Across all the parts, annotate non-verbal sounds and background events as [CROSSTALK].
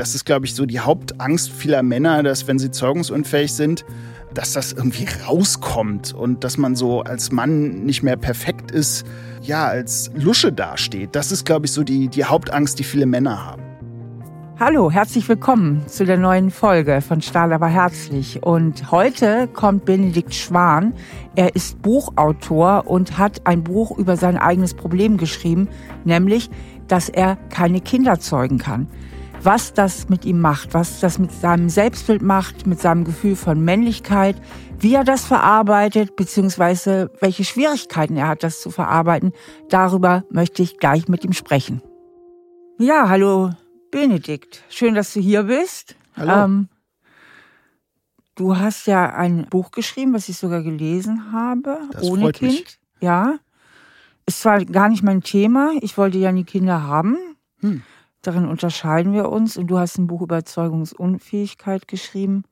Das ist, glaube ich, so die Hauptangst vieler Männer, dass wenn sie zeugungsunfähig sind, dass das irgendwie rauskommt und dass man so als Mann nicht mehr perfekt ist, ja, als Lusche dasteht. Das ist, glaube ich, so die, die Hauptangst, die viele Männer haben. Hallo, herzlich willkommen zu der neuen Folge von Stahl aber herzlich. Und heute kommt Benedikt Schwan. Er ist Buchautor und hat ein Buch über sein eigenes Problem geschrieben, nämlich, dass er keine Kinder zeugen kann. Was das mit ihm macht, was das mit seinem Selbstbild macht, mit seinem Gefühl von Männlichkeit, wie er das verarbeitet, beziehungsweise welche Schwierigkeiten er hat, das zu verarbeiten, darüber möchte ich gleich mit ihm sprechen. Ja, hallo Benedikt, schön, dass du hier bist. Hallo. Ähm, du hast ja ein Buch geschrieben, was ich sogar gelesen habe, das ohne Kind. Mich. Ja. Ist zwar gar nicht mein Thema, ich wollte ja nie Kinder haben. Hm. Darin unterscheiden wir uns. Und du hast ein Buch über Zeugungsunfähigkeit geschrieben,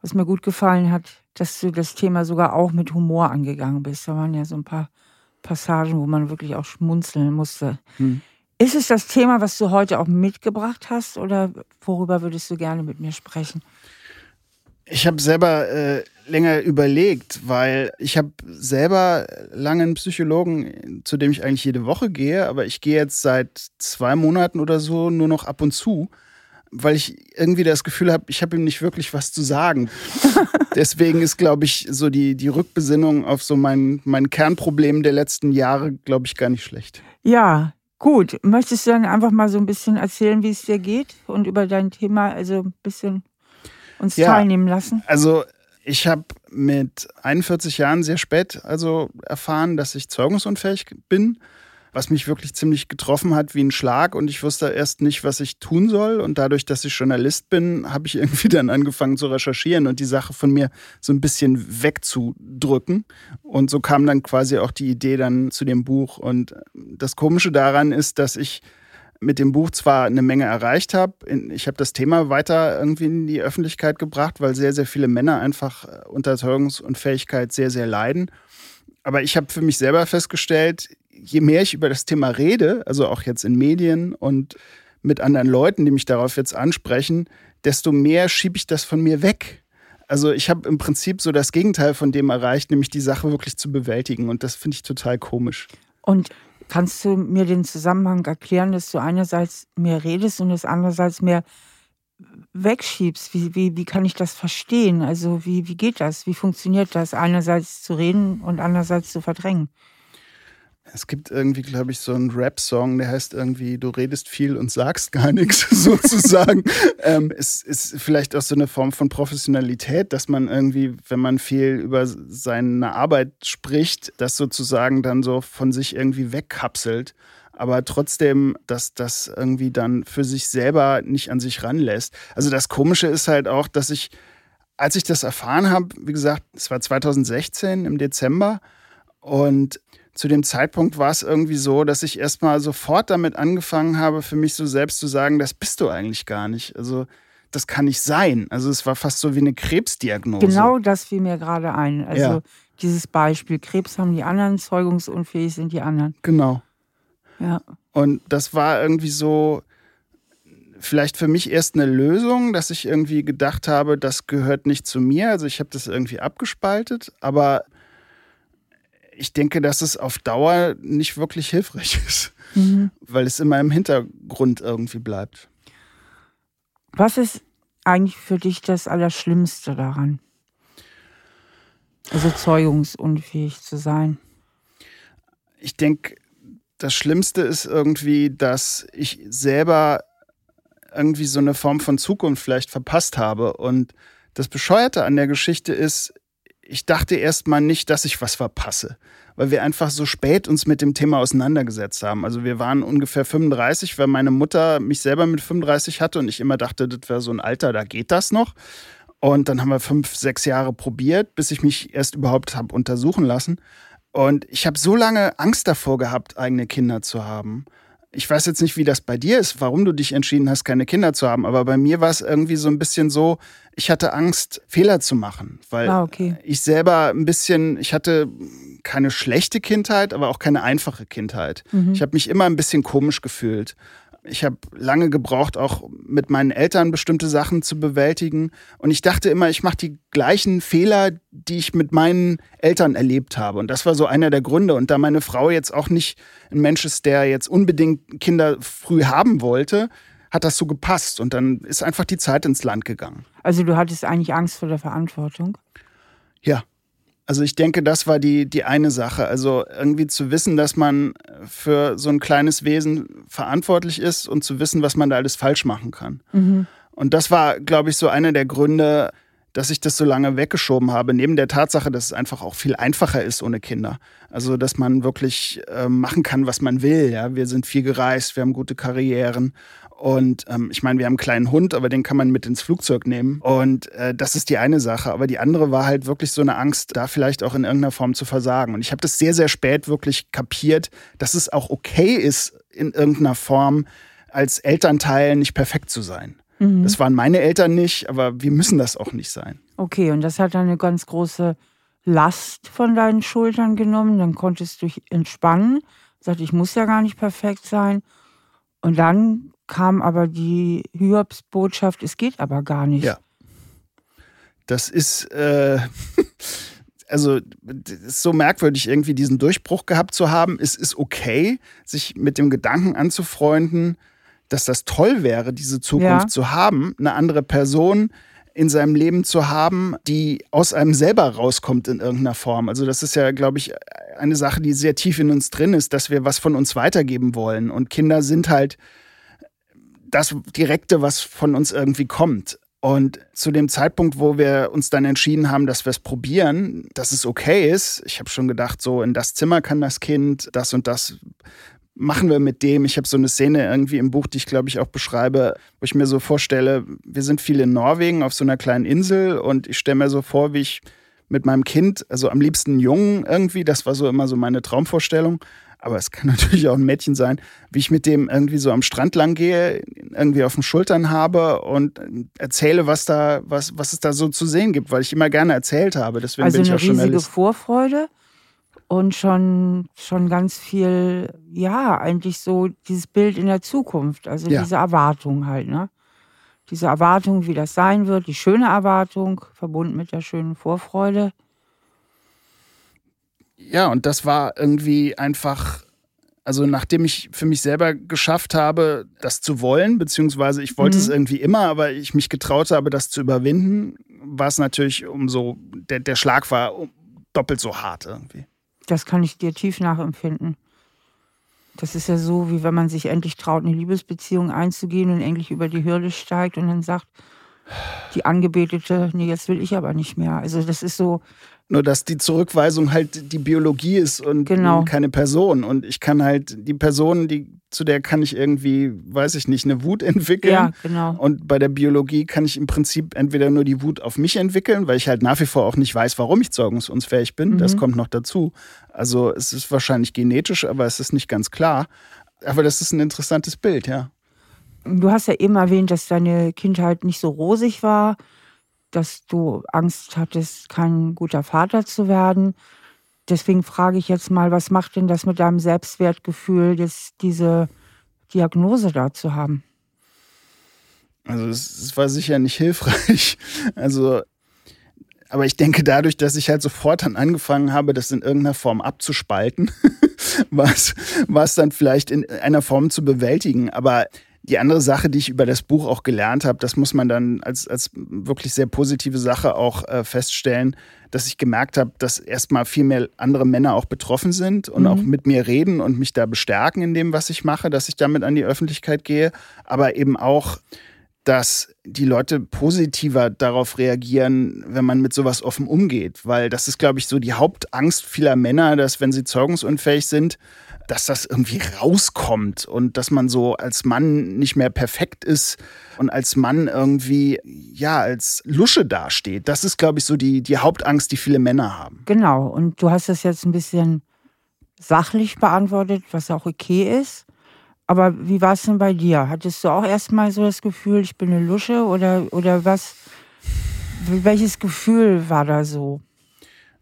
was mir gut gefallen hat, dass du das Thema sogar auch mit Humor angegangen bist. Da waren ja so ein paar Passagen, wo man wirklich auch schmunzeln musste. Hm. Ist es das Thema, was du heute auch mitgebracht hast oder worüber würdest du gerne mit mir sprechen? Ich habe selber äh, länger überlegt, weil ich habe selber lange einen Psychologen, zu dem ich eigentlich jede Woche gehe, aber ich gehe jetzt seit zwei Monaten oder so nur noch ab und zu, weil ich irgendwie das Gefühl habe, ich habe ihm nicht wirklich was zu sagen. [LAUGHS] Deswegen ist, glaube ich, so die, die Rückbesinnung auf so mein, mein Kernproblem der letzten Jahre, glaube ich, gar nicht schlecht. Ja, Gut, möchtest du dann einfach mal so ein bisschen erzählen, wie es dir geht und über dein Thema, also ein bisschen uns ja, teilnehmen lassen? Also ich habe mit 41 Jahren sehr spät also erfahren, dass ich zeugungsunfähig bin was mich wirklich ziemlich getroffen hat wie ein Schlag und ich wusste erst nicht, was ich tun soll. Und dadurch, dass ich Journalist bin, habe ich [LAUGHS] irgendwie dann angefangen zu recherchieren und die Sache von mir so ein bisschen wegzudrücken. Und so kam dann quasi auch die Idee dann zu dem Buch. Und das Komische daran ist, dass ich mit dem Buch zwar eine Menge erreicht habe, ich habe das Thema weiter irgendwie in die Öffentlichkeit gebracht, weil sehr, sehr viele Männer einfach unter Zeugungsunfähigkeit sehr, sehr leiden. Aber ich habe für mich selber festgestellt, je mehr ich über das Thema rede, also auch jetzt in Medien und mit anderen Leuten, die mich darauf jetzt ansprechen, desto mehr schiebe ich das von mir weg. Also ich habe im Prinzip so das Gegenteil von dem erreicht, nämlich die Sache wirklich zu bewältigen. Und das finde ich total komisch. Und kannst du mir den Zusammenhang erklären, dass du einerseits mehr redest und das andererseits mehr wegschiebst? Wie, wie, wie kann ich das verstehen? Also wie, wie geht das? Wie funktioniert das, einerseits zu reden und andererseits zu verdrängen? Es gibt irgendwie, glaube ich, so einen Rap-Song, der heißt irgendwie, du redest viel und sagst gar nichts, [LAUGHS] sozusagen. [LAUGHS] ähm, es ist vielleicht auch so eine Form von Professionalität, dass man irgendwie, wenn man viel über seine Arbeit spricht, das sozusagen dann so von sich irgendwie wegkapselt. Aber trotzdem, dass das irgendwie dann für sich selber nicht an sich ranlässt. Also das Komische ist halt auch, dass ich, als ich das erfahren habe, wie gesagt, es war 2016 im Dezember und zu dem Zeitpunkt war es irgendwie so, dass ich erstmal sofort damit angefangen habe, für mich so selbst zu sagen, das bist du eigentlich gar nicht. Also das kann nicht sein. Also es war fast so wie eine Krebsdiagnose. Genau das fiel mir gerade ein. Also ja. dieses Beispiel, Krebs haben die anderen, zeugungsunfähig sind die anderen. Genau. Ja. Und das war irgendwie so, vielleicht für mich erst eine Lösung, dass ich irgendwie gedacht habe, das gehört nicht zu mir. Also ich habe das irgendwie abgespaltet, aber ich denke, dass es auf Dauer nicht wirklich hilfreich ist, mhm. weil es immer im Hintergrund irgendwie bleibt. Was ist eigentlich für dich das Allerschlimmste daran? Also zeugungsunfähig zu sein. Ich denke, das Schlimmste ist irgendwie, dass ich selber irgendwie so eine Form von Zukunft vielleicht verpasst habe. Und das Bescheuerte an der Geschichte ist, ich dachte erstmal nicht, dass ich was verpasse, weil wir einfach so spät uns mit dem Thema auseinandergesetzt haben. Also wir waren ungefähr 35, weil meine Mutter mich selber mit 35 hatte und ich immer dachte, das wäre so ein Alter, da geht das noch. Und dann haben wir fünf, sechs Jahre probiert, bis ich mich erst überhaupt habe untersuchen lassen. Und ich habe so lange Angst davor gehabt, eigene Kinder zu haben ich weiß jetzt nicht, wie das bei dir ist, warum du dich entschieden hast, keine Kinder zu haben, aber bei mir war es irgendwie so ein bisschen so, ich hatte Angst, Fehler zu machen, weil ah, okay. ich selber ein bisschen, ich hatte keine schlechte Kindheit, aber auch keine einfache Kindheit. Mhm. Ich habe mich immer ein bisschen komisch gefühlt. Ich habe lange gebraucht, auch mit meinen Eltern bestimmte Sachen zu bewältigen. Und ich dachte immer, ich mache die gleichen Fehler, die ich mit meinen Eltern erlebt habe. Und das war so einer der Gründe. Und da meine Frau jetzt auch nicht ein Mensch ist, der jetzt unbedingt Kinder früh haben wollte, hat das so gepasst. Und dann ist einfach die Zeit ins Land gegangen. Also du hattest eigentlich Angst vor der Verantwortung? Ja. Also ich denke, das war die, die eine Sache. Also irgendwie zu wissen, dass man für so ein kleines Wesen verantwortlich ist und zu wissen, was man da alles falsch machen kann. Mhm. Und das war, glaube ich, so einer der Gründe, dass ich das so lange weggeschoben habe, neben der Tatsache, dass es einfach auch viel einfacher ist ohne Kinder. Also, dass man wirklich äh, machen kann, was man will. Ja? Wir sind viel gereist, wir haben gute Karrieren und ähm, ich meine, wir haben einen kleinen Hund, aber den kann man mit ins Flugzeug nehmen. Und äh, das ist die eine Sache. Aber die andere war halt wirklich so eine Angst, da vielleicht auch in irgendeiner Form zu versagen. Und ich habe das sehr, sehr spät wirklich kapiert, dass es auch okay ist, in irgendeiner Form als Elternteil nicht perfekt zu sein. Mhm. Das waren meine Eltern nicht, aber wir müssen das auch nicht sein. Okay, und das hat eine ganz große Last von deinen Schultern genommen. Dann konntest du dich entspannen. Sagt, ich muss ja gar nicht perfekt sein. Und dann kam aber die Hiobs-Botschaft, es geht aber gar nicht. Ja. Das ist, äh, [LAUGHS] also ist so merkwürdig, irgendwie diesen Durchbruch gehabt zu haben. Es ist okay, sich mit dem Gedanken anzufreunden, dass das toll wäre, diese Zukunft ja. zu haben, eine andere Person in seinem Leben zu haben, die aus einem selber rauskommt in irgendeiner Form. Also das ist ja, glaube ich, eine Sache, die sehr tief in uns drin ist, dass wir was von uns weitergeben wollen. Und Kinder sind halt das Direkte, was von uns irgendwie kommt. Und zu dem Zeitpunkt, wo wir uns dann entschieden haben, dass wir es probieren, dass es okay ist, ich habe schon gedacht, so in das Zimmer kann das Kind, das und das machen wir mit dem. Ich habe so eine Szene irgendwie im Buch, die ich glaube ich auch beschreibe, wo ich mir so vorstelle, wir sind viel in Norwegen auf so einer kleinen Insel und ich stelle mir so vor, wie ich mit meinem Kind, also am liebsten Jungen irgendwie, das war so immer so meine Traumvorstellung, aber es kann [LAUGHS] natürlich auch ein Mädchen sein, wie ich mit dem irgendwie so am Strand lang gehe, irgendwie auf den Schultern habe und erzähle, was da, was, was es da so zu sehen gibt, weil ich immer gerne erzählt habe. Deswegen also bin ich auch eine riesige. Vorfreude und schon, schon ganz viel, ja, eigentlich so dieses Bild in der Zukunft, also ja. diese Erwartung halt, ne? Diese Erwartung, wie das sein wird, die schöne Erwartung, verbunden mit der schönen Vorfreude. Ja, und das war irgendwie einfach, also nachdem ich für mich selber geschafft habe, das zu wollen, beziehungsweise ich wollte mhm. es irgendwie immer, aber ich mich getraut habe, das zu überwinden, war es natürlich umso, der, der Schlag war doppelt so hart irgendwie. Das kann ich dir tief nachempfinden. Das ist ja so, wie wenn man sich endlich traut, eine Liebesbeziehung einzugehen und endlich über die Hürde steigt und dann sagt, die Angebetete, nee, jetzt will ich aber nicht mehr. Also das ist so, nur, dass die Zurückweisung halt die Biologie ist und genau. keine Person. Und ich kann halt die Person, die, zu der kann ich irgendwie, weiß ich nicht, eine Wut entwickeln. Ja, genau. Und bei der Biologie kann ich im Prinzip entweder nur die Wut auf mich entwickeln, weil ich halt nach wie vor auch nicht weiß, warum ich zeugungsunfähig bin. Mhm. Das kommt noch dazu. Also es ist wahrscheinlich genetisch, aber es ist nicht ganz klar. Aber das ist ein interessantes Bild, ja. Du hast ja eben erwähnt, dass deine Kindheit nicht so rosig war dass du Angst hattest, kein guter Vater zu werden. Deswegen frage ich jetzt mal, was macht denn das mit deinem Selbstwertgefühl, jetzt diese Diagnose da zu haben? Also es war sicher nicht hilfreich. [LAUGHS] Also, aber ich denke, dadurch, dass ich halt sofort dann angefangen habe, das in irgendeiner Form abzuspalten, [LAUGHS] war es dann vielleicht in einer Form zu bewältigen. Aber die andere Sache, die ich über das Buch auch gelernt habe, das muss man dann als, als wirklich sehr positive Sache auch äh, feststellen, dass ich gemerkt habe, dass erstmal viel mehr andere Männer auch betroffen sind und mhm. auch mit mir reden und mich da bestärken in dem, was ich mache, dass ich damit an die Öffentlichkeit gehe, aber eben auch dass die Leute positiver darauf reagieren, wenn man mit sowas offen umgeht. Weil das ist, glaube ich, so die Hauptangst vieler Männer, dass wenn sie zeugungsunfähig sind, dass das irgendwie rauskommt und dass man so als Mann nicht mehr perfekt ist und als Mann irgendwie, ja, als Lusche dasteht. Das ist, glaube ich, so die, die Hauptangst, die viele Männer haben. Genau. Und du hast das jetzt ein bisschen sachlich beantwortet, was auch okay ist. Aber wie war es denn bei dir? Hattest du auch erstmal so das Gefühl, ich bin eine Lusche oder, oder was? Welches Gefühl war da so?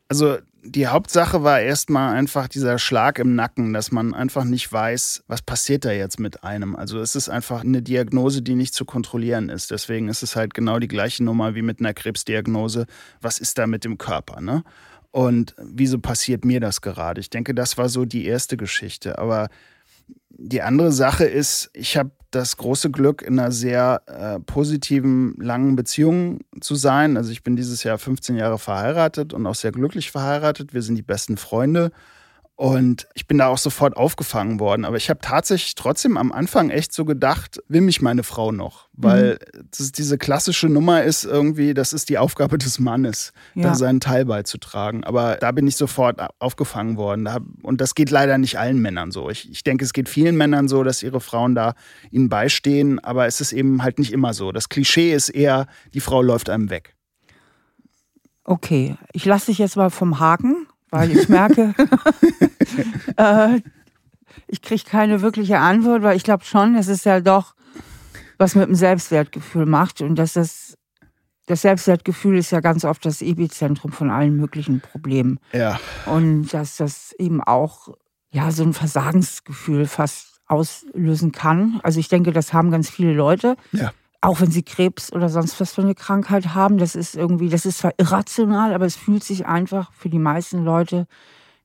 Also die Hauptsache war erstmal einfach dieser Schlag im Nacken, dass man einfach nicht weiß, was passiert da jetzt mit einem. Also es ist einfach eine Diagnose, die nicht zu kontrollieren ist. Deswegen ist es halt genau die gleiche Nummer wie mit einer Krebsdiagnose. Was ist da mit dem Körper? Ne? Und wieso passiert mir das gerade? Ich denke, das war so die erste Geschichte. Aber die andere Sache ist, ich habe das große Glück, in einer sehr äh, positiven, langen Beziehung zu sein. Also ich bin dieses Jahr 15 Jahre verheiratet und auch sehr glücklich verheiratet. Wir sind die besten Freunde. Und ich bin da auch sofort aufgefangen worden. Aber ich habe tatsächlich trotzdem am Anfang echt so gedacht, will mich meine Frau noch? Weil mhm. das, diese klassische Nummer ist irgendwie, das ist die Aufgabe des Mannes, ja. da seinen Teil beizutragen. Aber da bin ich sofort aufgefangen worden. Und das geht leider nicht allen Männern so. Ich, ich denke, es geht vielen Männern so, dass ihre Frauen da ihnen beistehen. Aber es ist eben halt nicht immer so. Das Klischee ist eher, die Frau läuft einem weg. Okay, ich lasse dich jetzt mal vom Haken weil ich merke, [LAUGHS] äh, ich kriege keine wirkliche Antwort, weil ich glaube schon, es ist ja doch was mit dem Selbstwertgefühl macht und dass das das Selbstwertgefühl ist ja ganz oft das Epizentrum von allen möglichen Problemen. Ja. Und dass das eben auch ja so ein Versagensgefühl fast auslösen kann. Also ich denke, das haben ganz viele Leute. Ja auch wenn sie Krebs oder sonst was für eine Krankheit haben, das ist irgendwie, das ist zwar irrational, aber es fühlt sich einfach für die meisten Leute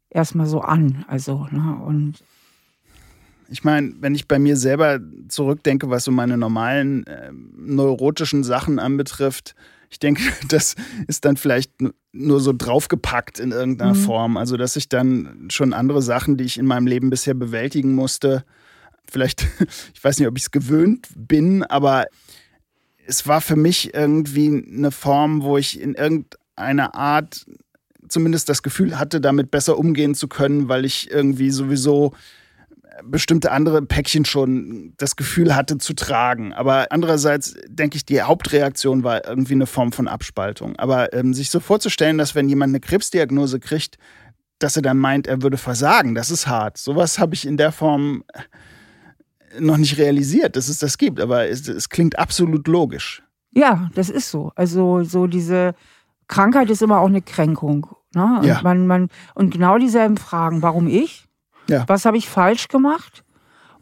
erstmal so an. Also, ne, und ich meine, wenn ich bei mir selber zurückdenke, was so meine normalen äh, neurotischen Sachen anbetrifft, ich denke, [LAUGHS] das ist dann vielleicht nur so draufgepackt in irgendeiner mhm. Form. Also, dass ich dann schon andere Sachen, die ich in meinem Leben bisher bewältigen musste, vielleicht, [LAUGHS] ich weiß nicht, ob ich es gewöhnt bin, aber es war für mich irgendwie eine Form, wo ich in irgendeiner Art zumindest das Gefühl hatte, damit besser umgehen zu können, weil ich irgendwie sowieso bestimmte andere Päckchen schon das Gefühl hatte zu tragen. Aber andererseits denke ich, die Hauptreaktion war irgendwie eine Form von Abspaltung. Aber ähm, sich so vorzustellen, dass wenn jemand eine Krebsdiagnose kriegt, dass er dann meint, er würde versagen, das ist hart. Sowas habe ich in der Form noch nicht realisiert, dass es das gibt, aber es, es klingt absolut logisch. Ja, das ist so. Also so diese Krankheit ist immer auch eine Kränkung. Ne? Und, ja. man, man, und genau dieselben Fragen. Warum ich? Ja. Was habe ich falsch gemacht?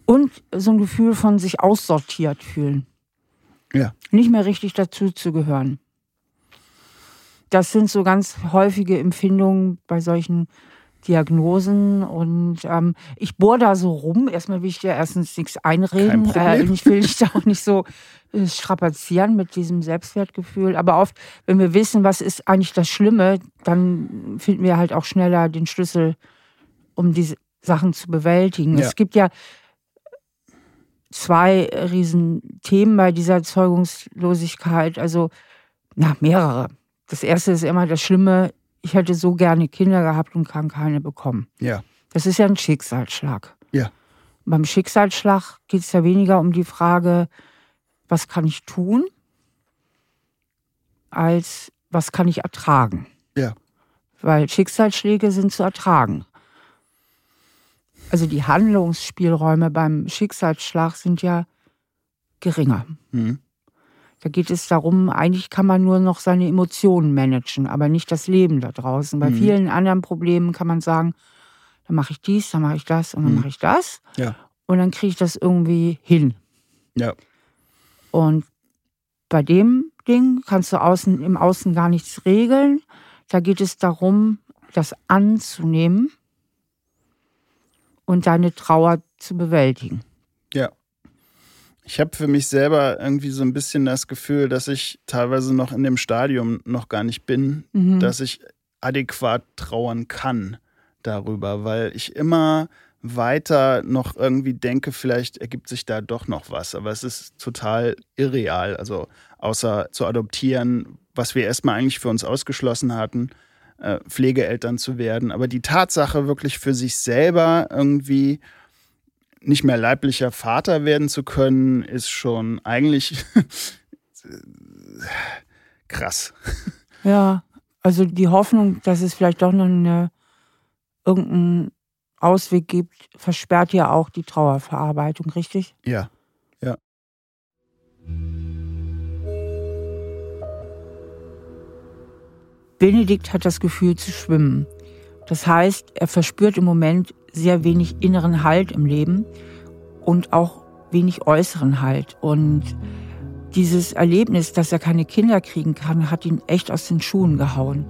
Und so ein Gefühl von sich aussortiert fühlen. Ja. Nicht mehr richtig dazu zu gehören. Das sind so ganz häufige Empfindungen bei solchen Diagnosen und ähm, ich bohre da so rum. Erstmal will ich dir erstens nichts einreden. Äh, ich will dich [LAUGHS] da auch nicht so äh, strapazieren mit diesem Selbstwertgefühl. Aber oft, wenn wir wissen, was ist eigentlich das Schlimme, dann finden wir halt auch schneller den Schlüssel, um diese Sachen zu bewältigen. Ja. Es gibt ja zwei Riesenthemen bei dieser Zeugungslosigkeit, also na, mehrere. Das erste ist immer das Schlimme, ich hätte so gerne Kinder gehabt und kann keine bekommen. Ja. Das ist ja ein Schicksalsschlag. Ja. Beim Schicksalsschlag geht es ja weniger um die Frage, was kann ich tun, als was kann ich ertragen. Ja. Weil Schicksalsschläge sind zu ertragen. Also die Handlungsspielräume beim Schicksalsschlag sind ja geringer. Mhm. Da geht es darum, eigentlich kann man nur noch seine Emotionen managen, aber nicht das Leben da draußen. Bei mhm. vielen anderen Problemen kann man sagen, dann mache ich dies, dann mache ich das und dann mhm. mache ich das. Ja. Und dann kriege ich das irgendwie hin. Ja. Und bei dem Ding kannst du außen, im Außen gar nichts regeln. Da geht es darum, das anzunehmen und deine Trauer zu bewältigen. Ich habe für mich selber irgendwie so ein bisschen das Gefühl, dass ich teilweise noch in dem Stadium noch gar nicht bin, mhm. dass ich adäquat trauern kann darüber, weil ich immer weiter noch irgendwie denke, vielleicht ergibt sich da doch noch was. Aber es ist total irreal. Also außer zu adoptieren, was wir erstmal eigentlich für uns ausgeschlossen hatten, äh, Pflegeeltern zu werden. Aber die Tatsache wirklich für sich selber irgendwie nicht mehr leiblicher Vater werden zu können, ist schon eigentlich [LAUGHS] krass. Ja, also die Hoffnung, dass es vielleicht doch noch eine, irgendeinen Ausweg gibt, versperrt ja auch die Trauerverarbeitung, richtig? Ja, ja. Benedikt hat das Gefühl zu schwimmen. Das heißt, er verspürt im Moment sehr wenig inneren Halt im Leben und auch wenig äußeren Halt. Und dieses Erlebnis, dass er keine Kinder kriegen kann, hat ihn echt aus den Schuhen gehauen.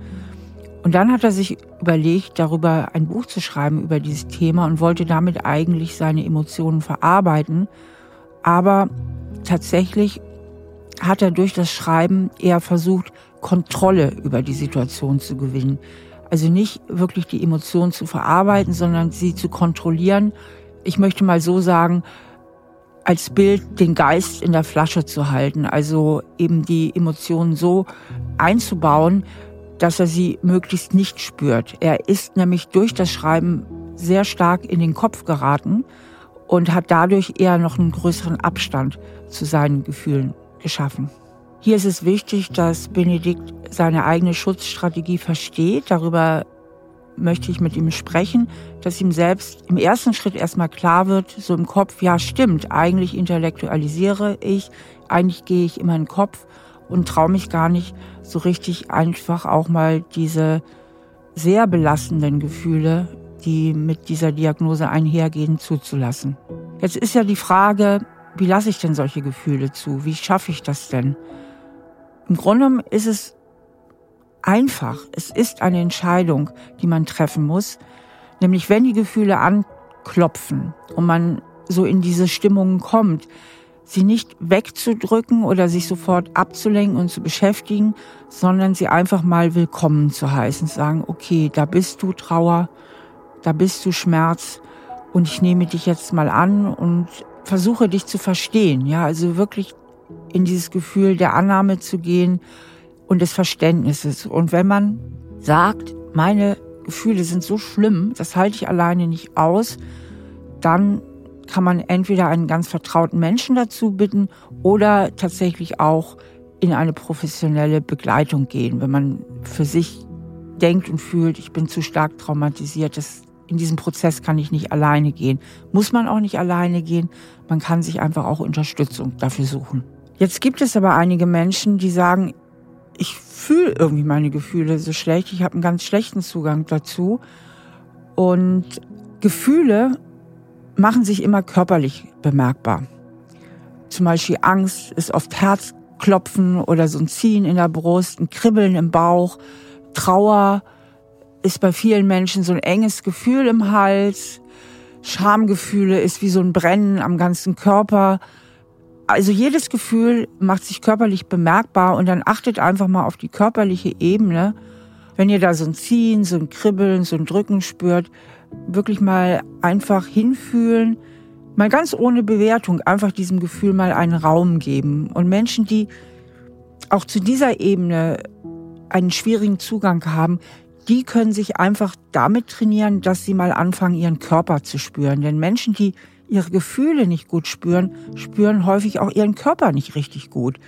Und dann hat er sich überlegt, darüber ein Buch zu schreiben über dieses Thema und wollte damit eigentlich seine Emotionen verarbeiten. Aber tatsächlich hat er durch das Schreiben eher versucht, Kontrolle über die Situation zu gewinnen. Also nicht wirklich die Emotionen zu verarbeiten, sondern sie zu kontrollieren. Ich möchte mal so sagen, als Bild den Geist in der Flasche zu halten, also eben die Emotionen so einzubauen, dass er sie möglichst nicht spürt. Er ist nämlich durch das Schreiben sehr stark in den Kopf geraten und hat dadurch eher noch einen größeren Abstand zu seinen Gefühlen geschaffen. Hier ist es wichtig, dass Benedikt seine eigene Schutzstrategie versteht. Darüber möchte ich mit ihm sprechen, dass ihm selbst im ersten Schritt erstmal klar wird, so im Kopf, ja stimmt, eigentlich intellektualisiere ich, eigentlich gehe ich immer in den Kopf und traue mich gar nicht so richtig einfach auch mal diese sehr belastenden Gefühle, die mit dieser Diagnose einhergehen, zuzulassen. Jetzt ist ja die Frage, wie lasse ich denn solche Gefühle zu? Wie schaffe ich das denn? Im Grunde ist es einfach. Es ist eine Entscheidung, die man treffen muss. Nämlich wenn die Gefühle anklopfen und man so in diese Stimmungen kommt, sie nicht wegzudrücken oder sich sofort abzulenken und zu beschäftigen, sondern sie einfach mal willkommen zu heißen, sagen, okay, da bist du Trauer, da bist du Schmerz und ich nehme dich jetzt mal an und versuche dich zu verstehen, ja, also wirklich in dieses Gefühl der Annahme zu gehen, und des Verständnisses. Und wenn man sagt, meine Gefühle sind so schlimm, das halte ich alleine nicht aus, dann kann man entweder einen ganz vertrauten Menschen dazu bitten oder tatsächlich auch in eine professionelle Begleitung gehen, wenn man für sich denkt und fühlt, ich bin zu stark traumatisiert, das, in diesem Prozess kann ich nicht alleine gehen. Muss man auch nicht alleine gehen, man kann sich einfach auch Unterstützung dafür suchen. Jetzt gibt es aber einige Menschen, die sagen, ich fühle irgendwie meine Gefühle so schlecht. Ich habe einen ganz schlechten Zugang dazu. Und Gefühle machen sich immer körperlich bemerkbar. Zum Beispiel Angst ist oft Herzklopfen oder so ein Ziehen in der Brust, ein Kribbeln im Bauch. Trauer ist bei vielen Menschen so ein enges Gefühl im Hals. Schamgefühle ist wie so ein Brennen am ganzen Körper. Also jedes Gefühl macht sich körperlich bemerkbar und dann achtet einfach mal auf die körperliche Ebene. Wenn ihr da so ein Ziehen, so ein Kribbeln, so ein Drücken spürt, wirklich mal einfach hinfühlen, mal ganz ohne Bewertung, einfach diesem Gefühl mal einen Raum geben. Und Menschen, die auch zu dieser Ebene einen schwierigen Zugang haben, die können sich einfach damit trainieren, dass sie mal anfangen, ihren Körper zu spüren. Denn Menschen, die ihre Gefühle nicht gut spüren, spüren häufig auch ihren Körper nicht richtig gut.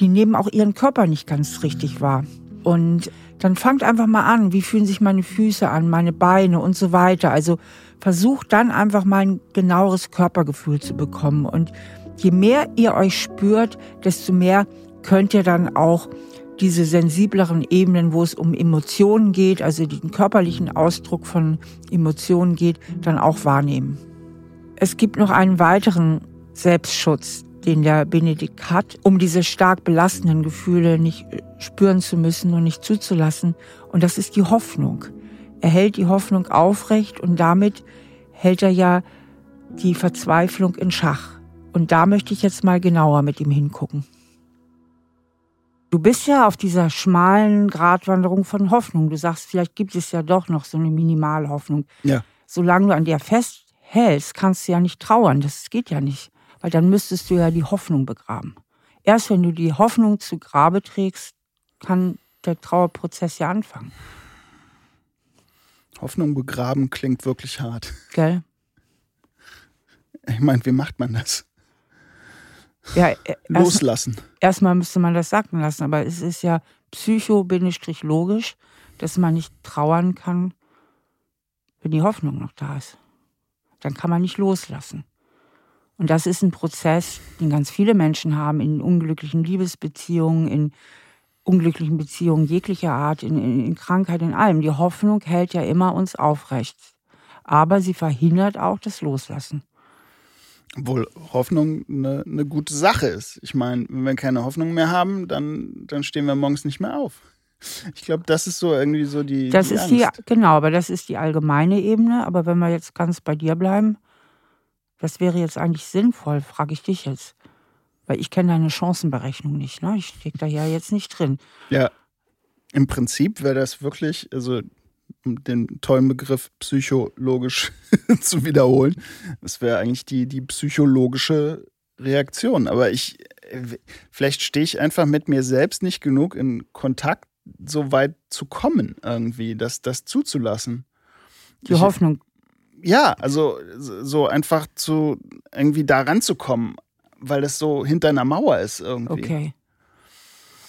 Die nehmen auch ihren Körper nicht ganz richtig wahr. Und dann fangt einfach mal an, wie fühlen sich meine Füße an, meine Beine und so weiter. Also versucht dann einfach mal ein genaueres Körpergefühl zu bekommen. Und je mehr ihr euch spürt, desto mehr könnt ihr dann auch diese sensibleren Ebenen, wo es um Emotionen geht, also den körperlichen Ausdruck von Emotionen geht, dann auch wahrnehmen. Es gibt noch einen weiteren Selbstschutz, den der Benedikt hat, um diese stark belastenden Gefühle nicht spüren zu müssen und nicht zuzulassen. Und das ist die Hoffnung. Er hält die Hoffnung aufrecht und damit hält er ja die Verzweiflung in Schach. Und da möchte ich jetzt mal genauer mit ihm hingucken. Du bist ja auf dieser schmalen Gratwanderung von Hoffnung. Du sagst, vielleicht gibt es ja doch noch so eine Minimalhoffnung. Ja. Solange du an der fest hältst, kannst du ja nicht trauern. Das geht ja nicht. Weil dann müsstest du ja die Hoffnung begraben. Erst wenn du die Hoffnung zu Grabe trägst, kann der Trauerprozess ja anfangen. Hoffnung begraben klingt wirklich hart. Gell? Ich meine, wie macht man das? Ja, äh, Loslassen. Erstmal müsste man das sacken lassen, aber es ist ja psycho-logisch, dass man nicht trauern kann, wenn die Hoffnung noch da ist dann kann man nicht loslassen. Und das ist ein Prozess, den ganz viele Menschen haben in unglücklichen Liebesbeziehungen, in unglücklichen Beziehungen jeglicher Art, in, in, in Krankheit, in allem. Die Hoffnung hält ja immer uns aufrecht. Aber sie verhindert auch das Loslassen. Obwohl Hoffnung eine, eine gute Sache ist. Ich meine, wenn wir keine Hoffnung mehr haben, dann, dann stehen wir morgens nicht mehr auf. [LAUGHS] Ich glaube, das ist so irgendwie so die. Das die ist Angst. die, genau, aber das ist die allgemeine Ebene. Aber wenn wir jetzt ganz bei dir bleiben, das wäre jetzt eigentlich sinnvoll, frage ich dich jetzt. Weil ich kenne deine Chancenberechnung nicht, ne? Ich stecke da ja jetzt nicht drin. Ja, im Prinzip wäre das wirklich, also um den tollen Begriff psychologisch [LAUGHS] zu wiederholen, das wäre eigentlich die, die psychologische Reaktion. Aber ich, vielleicht stehe ich einfach mit mir selbst nicht genug in Kontakt, so weit zu kommen, irgendwie, das, das zuzulassen. Die Hoffnung. Ja, also so einfach zu irgendwie da ranzukommen, weil das so hinter einer Mauer ist irgendwie. Okay.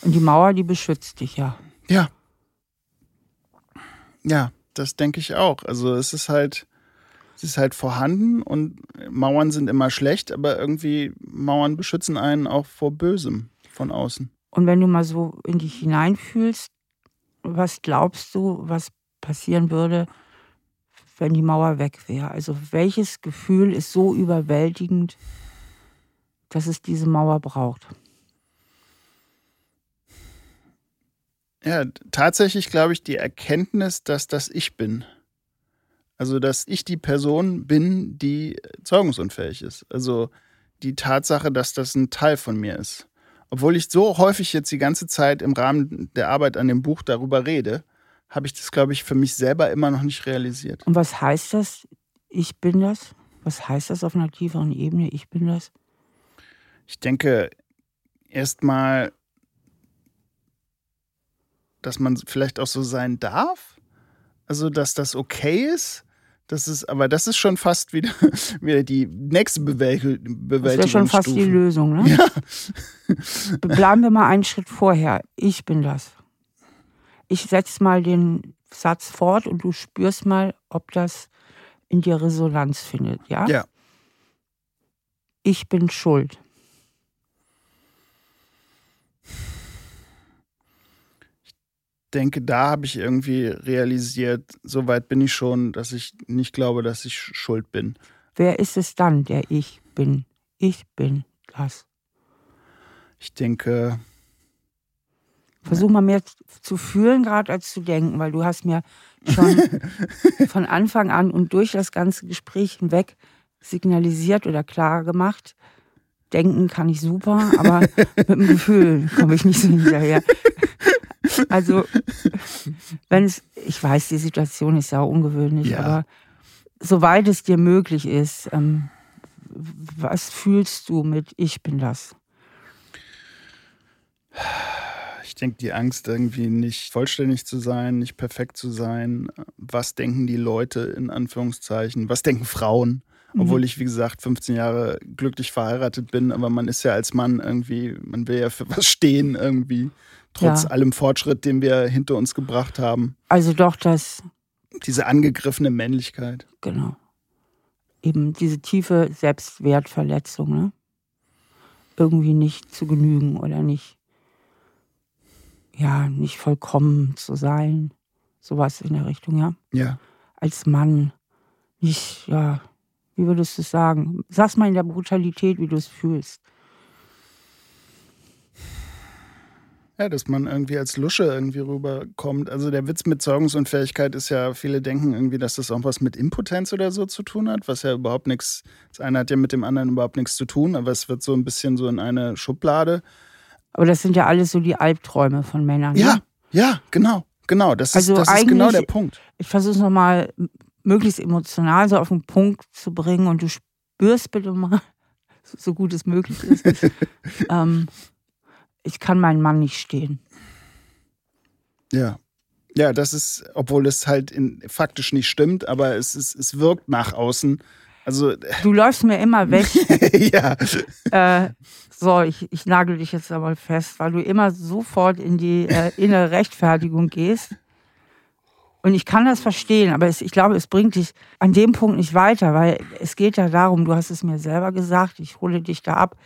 Und die Mauer, die beschützt dich ja. Ja. Ja, das denke ich auch. Also es ist halt, es ist halt vorhanden und Mauern sind immer schlecht, aber irgendwie Mauern beschützen einen auch vor Bösem von außen. Und wenn du mal so in dich hineinfühlst, was glaubst du, was passieren würde, wenn die Mauer weg wäre? Also welches Gefühl ist so überwältigend, dass es diese Mauer braucht? Ja, tatsächlich glaube ich die Erkenntnis, dass das ich bin. Also, dass ich die Person bin, die zeugungsunfähig ist. Also die Tatsache, dass das ein Teil von mir ist. Obwohl ich so häufig jetzt die ganze Zeit im Rahmen der Arbeit an dem Buch darüber rede, habe ich das, glaube ich, für mich selber immer noch nicht realisiert. Und was heißt das? Ich bin das? Was heißt das auf einer tieferen Ebene? Ich bin das? Ich denke erstmal, dass man vielleicht auch so sein darf. Also, dass das okay ist. Das ist, aber das ist schon fast wieder, [LAUGHS] wieder die nächste Bewältigung. Das wäre schon fast die Lösung, ne? Ja. Bleiben wir mal einen Schritt vorher. Ich bin das. Ich setze mal den Satz fort und du spürst mal, ob das in dir Resonanz findet, ja? Ja. Ich bin schuld. Denke, da habe ich irgendwie realisiert, so weit bin ich schon, dass ich nicht glaube, dass ich schuld bin. Wer ist es dann, der ich bin? Ich bin das. Ich denke. Versuch mal mehr zu fühlen, gerade als zu denken, weil du hast mir schon [LAUGHS] von Anfang an und durch das ganze Gespräch hinweg signalisiert oder klar gemacht, denken kann ich super, aber [LAUGHS] mit dem Gefühl komme ich nicht so hinterher. [LAUGHS] Also, wenn es, ich weiß, die Situation ist ja ungewöhnlich, Ja. aber soweit es dir möglich ist, ähm, was fühlst du mit Ich bin das? Ich denke, die Angst, irgendwie nicht vollständig zu sein, nicht perfekt zu sein. Was denken die Leute in Anführungszeichen? Was denken Frauen? Obwohl ich, wie gesagt, 15 Jahre glücklich verheiratet bin, aber man ist ja als Mann irgendwie, man will ja für was stehen irgendwie, trotz Ja. allem Fortschritt, den wir hinter uns gebracht haben. Also doch das, Diese angegriffene Männlichkeit. genau, eben diese tiefe Selbstwertverletzung, ne? Irgendwie nicht zu genügen oder nicht, ja, nicht vollkommen zu sein. Sowas in der Richtung, ja. Ja. als Mann nicht, ja, wie würdest du es sagen? Sag's mal in der Brutalität, wie du es fühlst. Ja, dass man irgendwie als Lusche irgendwie rüberkommt. Also der Witz mit Zeugungsunfähigkeit ist ja, viele denken irgendwie, dass das auch was mit Impotenz oder so zu tun hat, was ja überhaupt nichts, das eine hat ja mit dem anderen überhaupt nichts zu tun, aber es wird so ein bisschen so in eine Schublade. Aber das sind ja alles so die Albträume von Männern. Ja, Ne? ja, genau, genau. Das ist, Also das ist genau der Punkt. Ich versuche es nochmal möglichst emotional so auf den Punkt zu bringen und du spürst bitte mal, [LAUGHS] so gut es möglich ist. [LAUGHS] ähm, ich kann meinen Mann nicht stehen. Ja. Ja, das ist, obwohl es halt in, faktisch nicht stimmt, aber es, ist, es wirkt nach außen. Also, Du läufst mir immer weg. [LAUGHS] ja. äh, so, ich, ich nagel dich jetzt aber fest, weil du immer sofort in die äh, innere Rechtfertigung gehst. Und ich kann das verstehen, aber es, ich glaube, es bringt dich an dem Punkt nicht weiter, weil es geht ja darum, du hast es mir selber gesagt, ich hole dich da ab.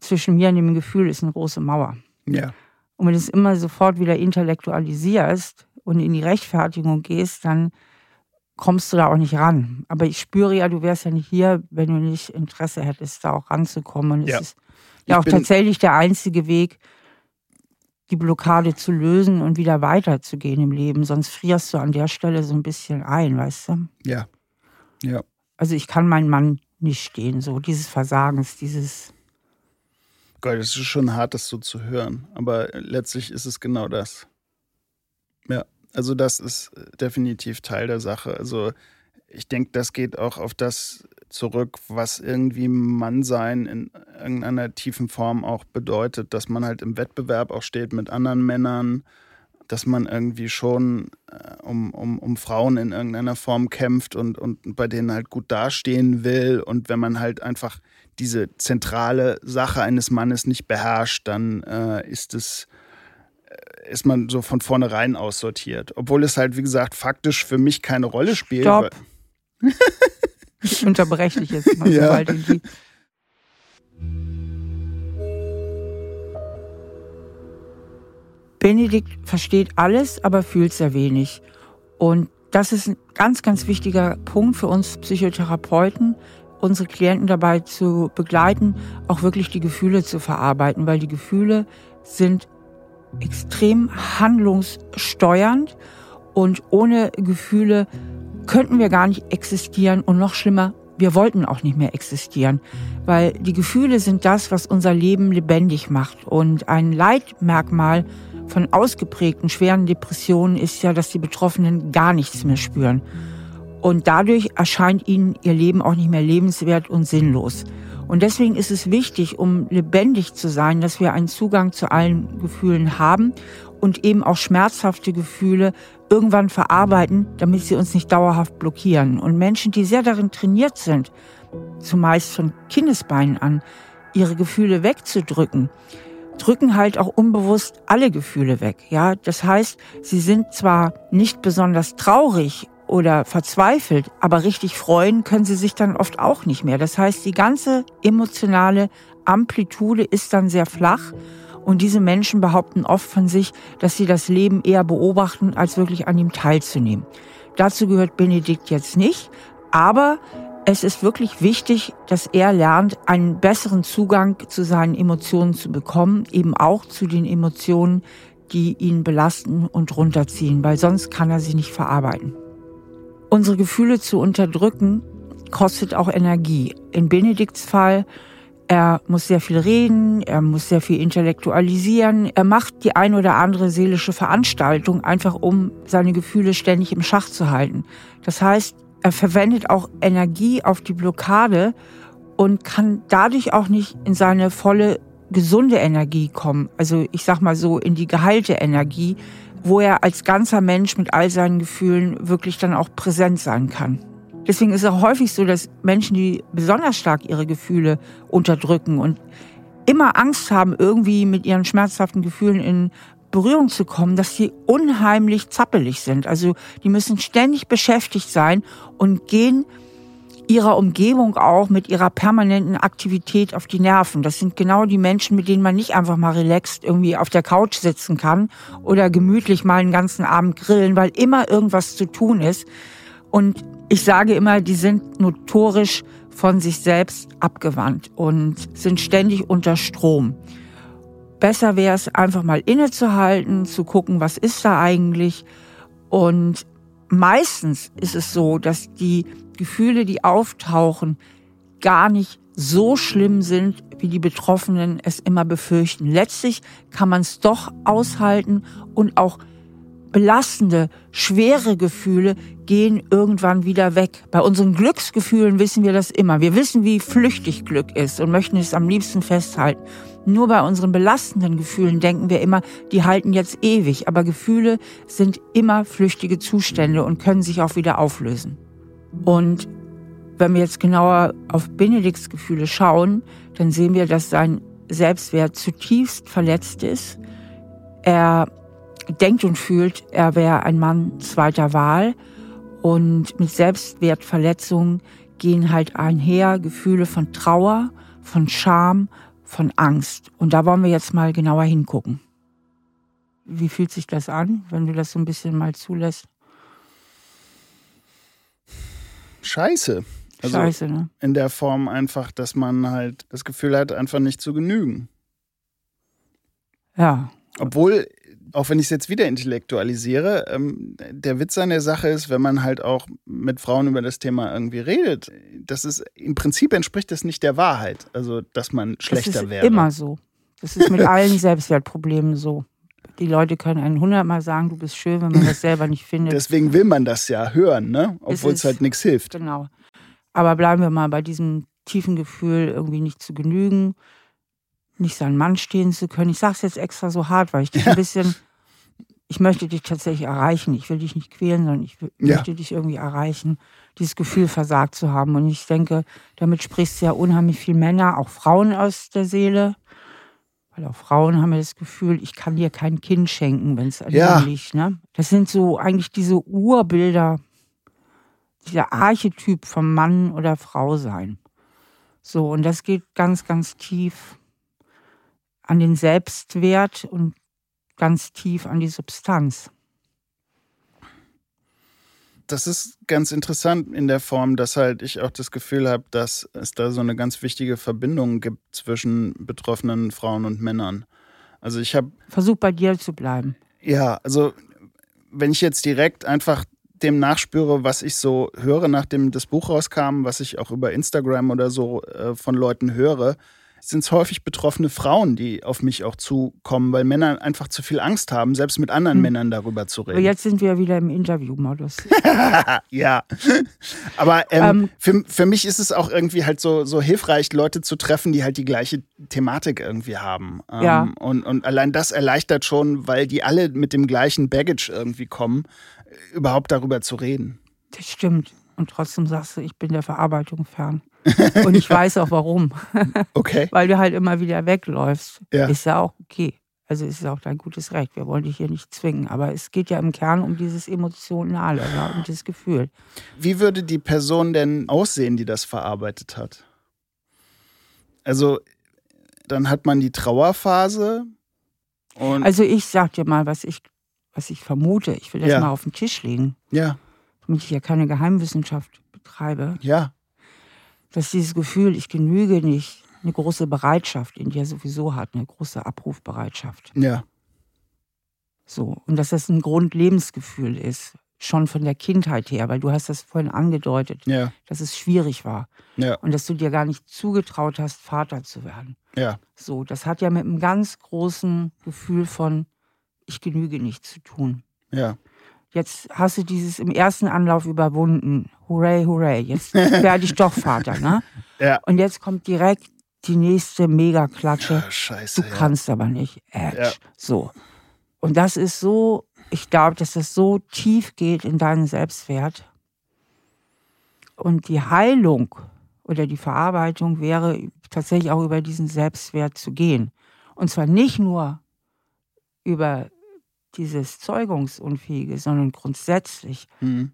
Zwischen mir und dem Gefühl ist eine große Mauer. Ja. Und wenn du es immer sofort wieder intellektualisierst und in die Rechtfertigung gehst, dann kommst du da auch nicht ran. Aber ich spüre ja, du wärst ja nicht hier, wenn du nicht Interesse hättest, da auch ranzukommen. Und ja. es ist ja auch tatsächlich der einzige Weg, die Blockade zu lösen und wieder weiterzugehen im Leben. Sonst frierst du an der Stelle so ein bisschen ein, weißt du? Ja. Ja. Also ich kann meinen Mann nicht stehen, so dieses Versagens, dieses. Gott, es ist schon hart, das so zu hören. Aber letztlich ist es genau das. Ja. Also das ist definitiv Teil der Sache. Also ich denke, das geht auch auf das zurück, was irgendwie Mannsein in irgendeiner tiefen Form auch bedeutet, dass man halt im Wettbewerb auch steht mit anderen Männern, dass man irgendwie schon äh, um, um, um Frauen in irgendeiner Form kämpft und, und bei denen halt gut dastehen will. Und wenn man halt einfach diese zentrale Sache eines Mannes nicht beherrscht, dann äh, ist es ist man so von vornherein aussortiert. Obwohl es halt, wie gesagt, faktisch für mich keine Rolle spielt. Stopp. Ich unterbreche dich jetzt mal, [LAUGHS] ja. sobald die Benedikt versteht alles, aber fühlt sehr wenig. Und das ist ein ganz, ganz wichtiger Punkt für uns Psychotherapeuten, unsere Klienten dabei zu begleiten, auch wirklich die Gefühle zu verarbeiten, weil die Gefühle sind extrem handlungssteuernd und ohne Gefühle könnten wir gar nicht existieren und noch schlimmer, wir wollten auch nicht mehr existieren, weil die Gefühle sind das, was unser Leben lebendig macht und ein Leitmerkmal von ausgeprägten schweren Depressionen ist ja, dass die Betroffenen gar nichts mehr spüren. Und dadurch erscheint ihnen ihr Leben auch nicht mehr lebenswert und sinnlos. Und deswegen ist es wichtig, um lebendig zu sein, dass wir einen Zugang zu allen Gefühlen haben und eben auch schmerzhafte Gefühle irgendwann verarbeiten, damit sie uns nicht dauerhaft blockieren. Und Menschen, die sehr darin trainiert sind, zumeist von Kindesbeinen an, ihre Gefühle wegzudrücken, drücken halt auch unbewusst alle Gefühle weg. Ja, das heißt, sie sind zwar nicht besonders traurig oder verzweifelt, aber richtig freuen können sie sich dann oft auch nicht mehr. Das heißt, die ganze emotionale Amplitude ist dann sehr flach und diese Menschen behaupten oft von sich, dass sie das Leben eher beobachten, als wirklich an ihm teilzunehmen. Dazu gehört Benedikt jetzt nicht, aber es ist wirklich wichtig, dass er lernt, einen besseren Zugang zu seinen Emotionen zu bekommen, eben auch zu den Emotionen, die ihn belasten und runterziehen, weil sonst kann er sie nicht verarbeiten. Unsere Gefühle zu unterdrücken kostet auch Energie. In Benedikts Fall, er muss sehr viel reden, er muss sehr viel intellektualisieren, er macht die ein oder andere seelische Veranstaltung einfach, um seine Gefühle ständig im Schach zu halten. Das heißt, er verwendet auch Energie auf die Blockade und kann dadurch auch nicht in seine volle gesunde Energie kommen. Also ich sag mal so in die geheilte Energie, wo er als ganzer Mensch mit all seinen Gefühlen wirklich dann auch präsent sein kann. Deswegen ist es auch häufig so, dass Menschen, die besonders stark ihre Gefühle unterdrücken und immer Angst haben, irgendwie mit ihren schmerzhaften Gefühlen in Berührung zu kommen, dass sie unheimlich zappelig sind. Also die müssen ständig beschäftigt sein und gehen ihrer Umgebung auch mit ihrer permanenten Aktivität auf die Nerven. Das sind genau die Menschen, mit denen man nicht einfach mal relaxed irgendwie auf der Couch sitzen kann oder gemütlich mal einen ganzen Abend grillen, weil immer irgendwas zu tun ist. Und ich sage immer, die sind notorisch von sich selbst abgewandt und sind ständig unter Strom. Besser wäre es einfach mal innezuhalten, zu gucken, was ist da eigentlich. Und meistens ist es so, dass die Gefühle, die auftauchen, gar nicht so schlimm sind, wie die Betroffenen es immer befürchten. Letztlich kann man es doch aushalten und auch belastende, schwere Gefühle gehen irgendwann wieder weg. Bei unseren Glücksgefühlen wissen wir das immer. Wir wissen, wie flüchtig Glück ist und möchten es am liebsten festhalten. Nur bei unseren belastenden Gefühlen denken wir immer, die halten jetzt ewig. Aber Gefühle sind immer flüchtige Zustände und können sich auch wieder auflösen. Und wenn wir jetzt genauer auf Benedikts Gefühle schauen, dann sehen wir, dass sein Selbstwert zutiefst verletzt ist. Er denkt und fühlt, er wäre ein Mann zweiter Wahl. Und mit Selbstwertverletzungen gehen halt einher Gefühle von Trauer, von Scham, von Angst. Und da wollen wir jetzt mal genauer hingucken. Wie fühlt sich das an, wenn du das so ein bisschen mal zulässt? Scheiße. Also Scheiße, ne? in der Form einfach, dass man halt das Gefühl hat, einfach nicht zu genügen. Ja. Obwohl, auch wenn ich es jetzt wieder intellektualisiere, ähm, der Witz an der Sache ist, wenn man halt auch mit Frauen über das Thema irgendwie redet, das ist im Prinzip entspricht das nicht der Wahrheit. Also, dass man schlechter das ist wäre. Immer so. Das ist mit allen [LAUGHS] Selbstwertproblemen so. Die Leute können einen hundertmal sagen, du bist schön, wenn man das selber nicht findet. Deswegen will man das ja hören, ne? Obwohl es ist- halt nichts hilft. Genau. Aber bleiben wir mal bei diesem tiefen Gefühl, irgendwie nicht zu genügen, nicht seinen Mann stehen zu können. Ich sage es jetzt extra so hart, weil ich dich ein bisschen, ich möchte dich tatsächlich erreichen. Ich will dich nicht quälen, sondern ich Ja. möchte dich irgendwie erreichen, dieses Gefühl versagt zu haben. Und ich denke, damit sprichst du ja unheimlich viel Männer, auch Frauen aus der Seele. Weil auch Frauen haben ja das Gefühl, ich kann dir kein Kind schenken, wenn es an Ja. dir liegt. Ne? Das sind so eigentlich diese Urbilder, dieser Archetyp vom Mann oder Frau sein. So, und das geht ganz, ganz tief an den Selbstwert und ganz tief an die Substanz. Das ist ganz interessant in der Form, dass halt ich auch das Gefühl habe, dass es da so eine ganz wichtige Verbindung gibt zwischen betroffenen Frauen und Männern. Also ich habe Versuch bei dir zu bleiben. Ja, also wenn ich jetzt direkt einfach dem nachspüre, was ich so höre, nachdem das Buch rauskam, was ich auch über Instagram oder so äh, von Leuten höre, sind es häufig betroffene Frauen, die auf mich auch zukommen, weil Männer einfach zu viel Angst haben, selbst mit anderen Hm. Männern darüber zu Aber reden. jetzt sind wir ja wieder im Interviewmodus. [LAUGHS] ja, aber ähm, Ähm. für, für mich ist es auch irgendwie halt so, so hilfreich, Leute zu treffen, die halt die gleiche Thematik irgendwie haben. Ähm, Ja. und, und allein das erleichtert schon, weil die alle mit dem gleichen Baggage irgendwie kommen, überhaupt darüber zu reden. Das stimmt. Und trotzdem sagst du, ich bin der Verarbeitung fern. [LAUGHS] Und ich weiß auch warum. [LAUGHS] Okay. Weil du halt immer wieder wegläufst. Ja. Ist ja auch okay. Also ist ja auch dein gutes Recht. Wir wollen dich hier nicht zwingen. Aber es geht ja im Kern um dieses Emotionale, ja, um das Gefühl. Wie würde die Person denn aussehen, die das verarbeitet hat? Also, dann hat man die Trauerphase Also ich sag dir mal, was ich, was ich vermute. Ich will das Ja. mal auf den Tisch legen, ja, damit ich ja keine Geheimwissenschaft betreibe. ja, Dass dieses Gefühl, ich genüge nicht, eine große Bereitschaft in dir sowieso hat, eine große Abrufbereitschaft. ja, So. Und dass das ein Grundlebensgefühl ist, schon von der Kindheit her, weil du hast das vorhin angedeutet, ja, dass es schwierig war ja, und dass du dir gar nicht zugetraut hast, Vater zu werden. ja, So, das hat ja mit einem ganz großen Gefühl von ich genüge nicht zu tun. ja, Jetzt hast du dieses im ersten Anlauf überwunden. Hooray, hooray. Jetzt werde ich doch Vater, ne? [LAUGHS] ja. Und jetzt kommt direkt die nächste Mega-Klatsche. Ah, Scheiße. Du ja. kannst aber nicht. Ja. So. Und das ist so, ich glaube, dass das so tief geht in deinen Selbstwert. Und die Heilung oder die Verarbeitung wäre tatsächlich auch über diesen Selbstwert zu gehen. Und zwar nicht nur über dieses Zeugungsunfähige, sondern grundsätzlich Mhm.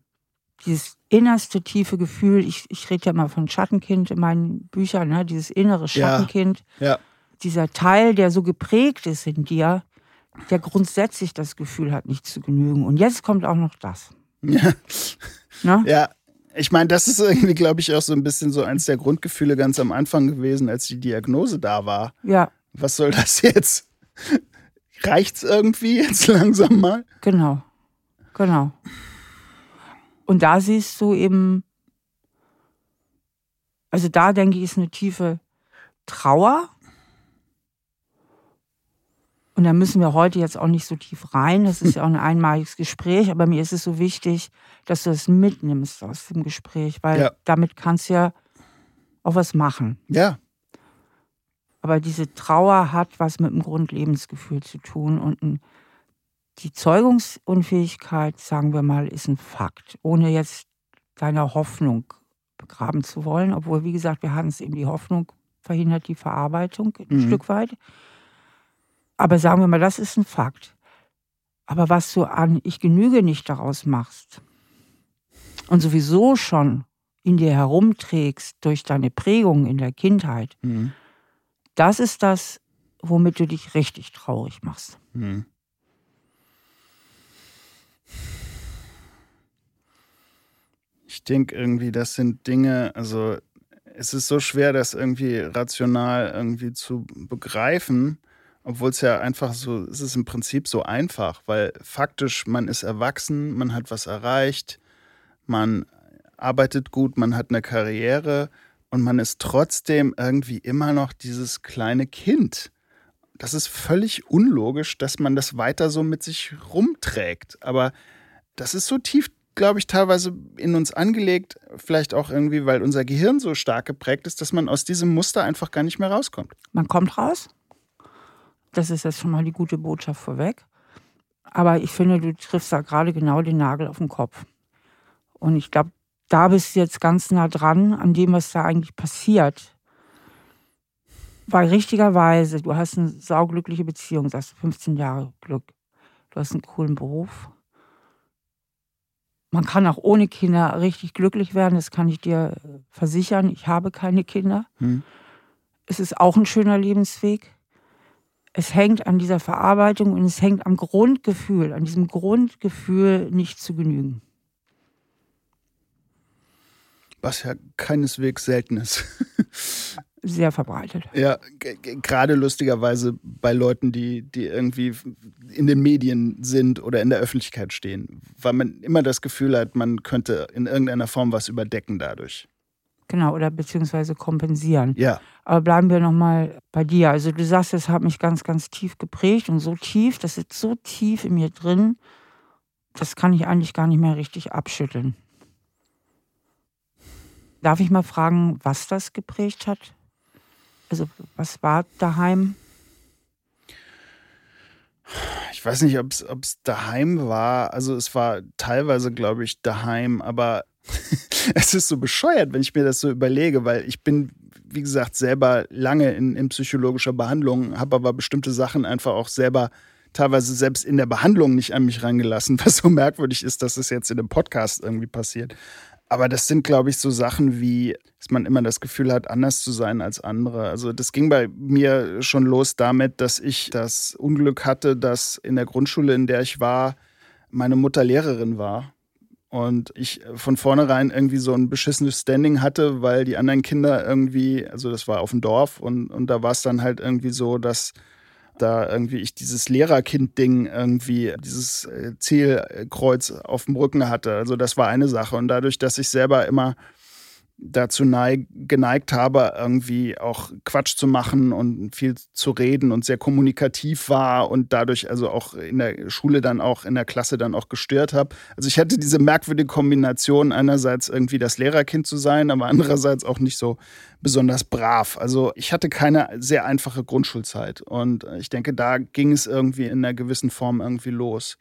dieses innerste tiefe Gefühl, ich, ich rede ja mal von Schattenkind in meinen Büchern, ne? dieses innere Ja. Schattenkind, Ja, dieser Teil, der so geprägt ist in dir, der grundsätzlich das Gefühl hat, nicht zu genügen. Und jetzt kommt auch noch das. ja. Ne? Ja, ich meine, das ist irgendwie, glaube ich, auch so ein bisschen so eins der Grundgefühle ganz am Anfang gewesen, als die Diagnose da war. Ja, Was soll das jetzt? Reicht's irgendwie jetzt [LAUGHS] langsam mal? genau. Genau. Und da siehst du eben, also da denke ich, ist eine tiefe Trauer. Und da müssen wir heute jetzt auch nicht so tief rein. Das ist ja auch ein einmaliges Gespräch, aber mir ist es so wichtig, dass du es mitnimmst aus dem Gespräch, weil Ja. damit kannst du ja auch was machen. Ja, Aber diese Trauer hat was mit dem Grundlebensgefühl zu tun und ein, die Zeugungsunfähigkeit, sagen wir mal, ist ein Fakt, ohne jetzt deine Hoffnung begraben zu wollen, obwohl, wie gesagt, wir hatten es eben, die Hoffnung verhindert die Verarbeitung ein Mhm. Stück weit. Aber sagen wir mal, das ist ein Fakt. Aber was du an Ich genüge nicht daraus machst und sowieso schon in dir herumträgst durch deine Prägung in der Kindheit, Mhm das ist das, womit du dich richtig traurig machst. Hm. Ich denke irgendwie, das sind Dinge, also es ist so schwer, das irgendwie rational irgendwie zu begreifen, obwohl es ja einfach so, es ist im Prinzip so einfach, weil faktisch man ist erwachsen, man hat was erreicht, man arbeitet gut, man hat eine Karriere, und man ist trotzdem irgendwie immer noch dieses kleine Kind. Das ist völlig unlogisch, dass man das weiter so mit sich rumträgt. Aber das ist so tief, glaube ich, teilweise in uns angelegt, vielleicht auch irgendwie, weil unser Gehirn so stark geprägt ist, dass man aus diesem Muster einfach gar nicht mehr rauskommt. Man kommt raus. Das ist jetzt schon mal die gute Botschaft vorweg. Aber ich finde, du triffst da gerade genau den Nagel auf den Kopf. Und ich glaube, da bist du jetzt ganz nah dran an dem, was da eigentlich passiert. Weil richtigerweise, du hast eine sauglückliche Beziehung, sagst du 15 Jahre Glück. Du hast einen coolen Beruf. Man kann auch ohne Kinder richtig glücklich werden, das kann ich dir versichern. Ich habe keine Kinder. Hm. Es ist auch ein schöner Lebensweg. Es hängt an dieser Verarbeitung und es hängt am Grundgefühl, an diesem Grundgefühl, nicht zu genügen was ja keineswegs selten ist. [LAUGHS] Sehr verbreitet. Ja, gerade lustigerweise bei Leuten, die, die irgendwie in den Medien sind oder in der Öffentlichkeit stehen, weil man immer das Gefühl hat, man könnte in irgendeiner Form was überdecken dadurch. Genau, oder beziehungsweise kompensieren. Ja. Aber bleiben wir nochmal bei dir. Also du sagst, es hat mich ganz, ganz tief geprägt und so tief, das ist so tief in mir drin, das kann ich eigentlich gar nicht mehr richtig abschütteln. Darf ich mal fragen, was das geprägt hat? Also was war daheim? Ich weiß nicht, ob es daheim war. Also es war teilweise, glaube ich, daheim, aber [LAUGHS] es ist so bescheuert, wenn ich mir das so überlege, weil ich bin, wie gesagt, selber lange in, in psychologischer Behandlung, habe aber bestimmte Sachen einfach auch selber teilweise selbst in der Behandlung nicht an mich rangelassen, [LAUGHS] was so merkwürdig ist, dass es jetzt in einem Podcast irgendwie passiert. Aber das sind, glaube ich, so Sachen wie, dass man immer das Gefühl hat, anders zu sein als andere. Also das ging bei mir schon los damit, dass ich das Unglück hatte, dass in der Grundschule, in der ich war, meine Mutter Lehrerin war. Und ich von vornherein irgendwie so ein beschissenes Standing hatte, weil die anderen Kinder irgendwie, also das war auf dem Dorf und, und da war es dann halt irgendwie so, dass da irgendwie ich dieses Lehrerkind-Ding irgendwie, dieses äh, Zielkreuz auf dem Rücken hatte. Also das war eine Sache. Und dadurch, dass ich selber immer dazu neig, geneigt habe, irgendwie auch Quatsch zu machen und viel zu reden und sehr kommunikativ war und dadurch also auch in der Schule dann auch in der Klasse dann auch gestört habe. Also ich hatte diese merkwürdige Kombination einerseits irgendwie das Lehrerkind zu sein, aber andererseits auch nicht so besonders brav. Also ich hatte keine sehr einfache Grundschulzeit und ich denke, da ging es irgendwie in einer gewissen Form irgendwie los.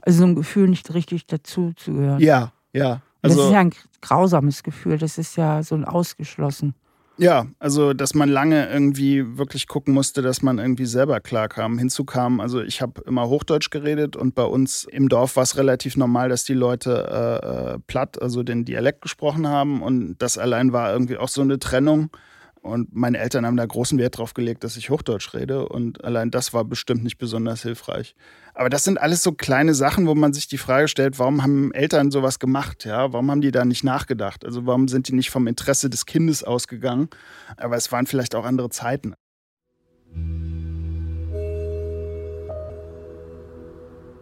Also so ein Gefühl, nicht richtig dazu zu gehören. Ja, ja. Also, das ist ja ein grausames Gefühl, das ist ja so ein ausgeschlossen. Ja, also dass man lange irgendwie wirklich gucken musste, dass man irgendwie selber klarkam. Hinzu kam, also ich habe immer Hochdeutsch geredet und bei uns im Dorf war es relativ normal, dass die Leute äh, äh, platt, also den Dialekt gesprochen haben und das allein war irgendwie auch so eine Trennung. Und meine Eltern haben da großen Wert drauf gelegt, dass ich Hochdeutsch rede. Und allein das war bestimmt nicht besonders hilfreich. Aber das sind alles so kleine Sachen, wo man sich die Frage stellt, warum haben Eltern sowas gemacht? Ja, warum haben die da nicht nachgedacht? Also warum sind die nicht vom Interesse des Kindes ausgegangen? Aber es waren vielleicht auch andere Zeiten.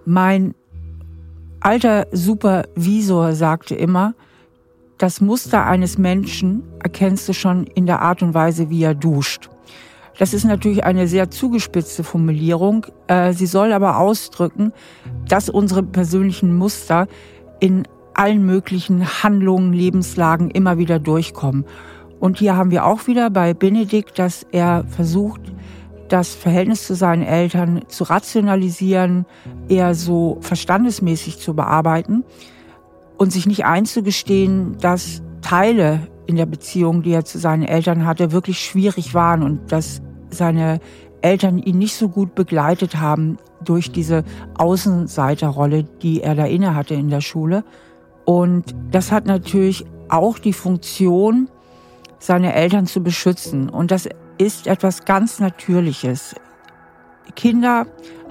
Mein alter Supervisor sagte immer, das Muster eines Menschen erkennst du schon in der Art und Weise, wie er duscht. Das ist natürlich eine sehr zugespitzte Formulierung. Äh, sie soll aber ausdrücken, dass unsere persönlichen Muster in allen möglichen Handlungen, Lebenslagen immer wieder durchkommen. Und hier haben wir auch wieder bei Benedikt, dass er versucht, das Verhältnis zu seinen Eltern zu rationalisieren, eher so verstandesmäßig zu bearbeiten und sich nicht einzugestehen, dass Teile in der Beziehung, die er zu seinen Eltern hatte, wirklich schwierig waren und dass seine Eltern ihn nicht so gut begleitet haben durch diese Außenseiterrolle, die er da inne hatte in der Schule. Und das hat natürlich auch die Funktion, seine Eltern zu beschützen. Und das ist etwas ganz Natürliches. Kinder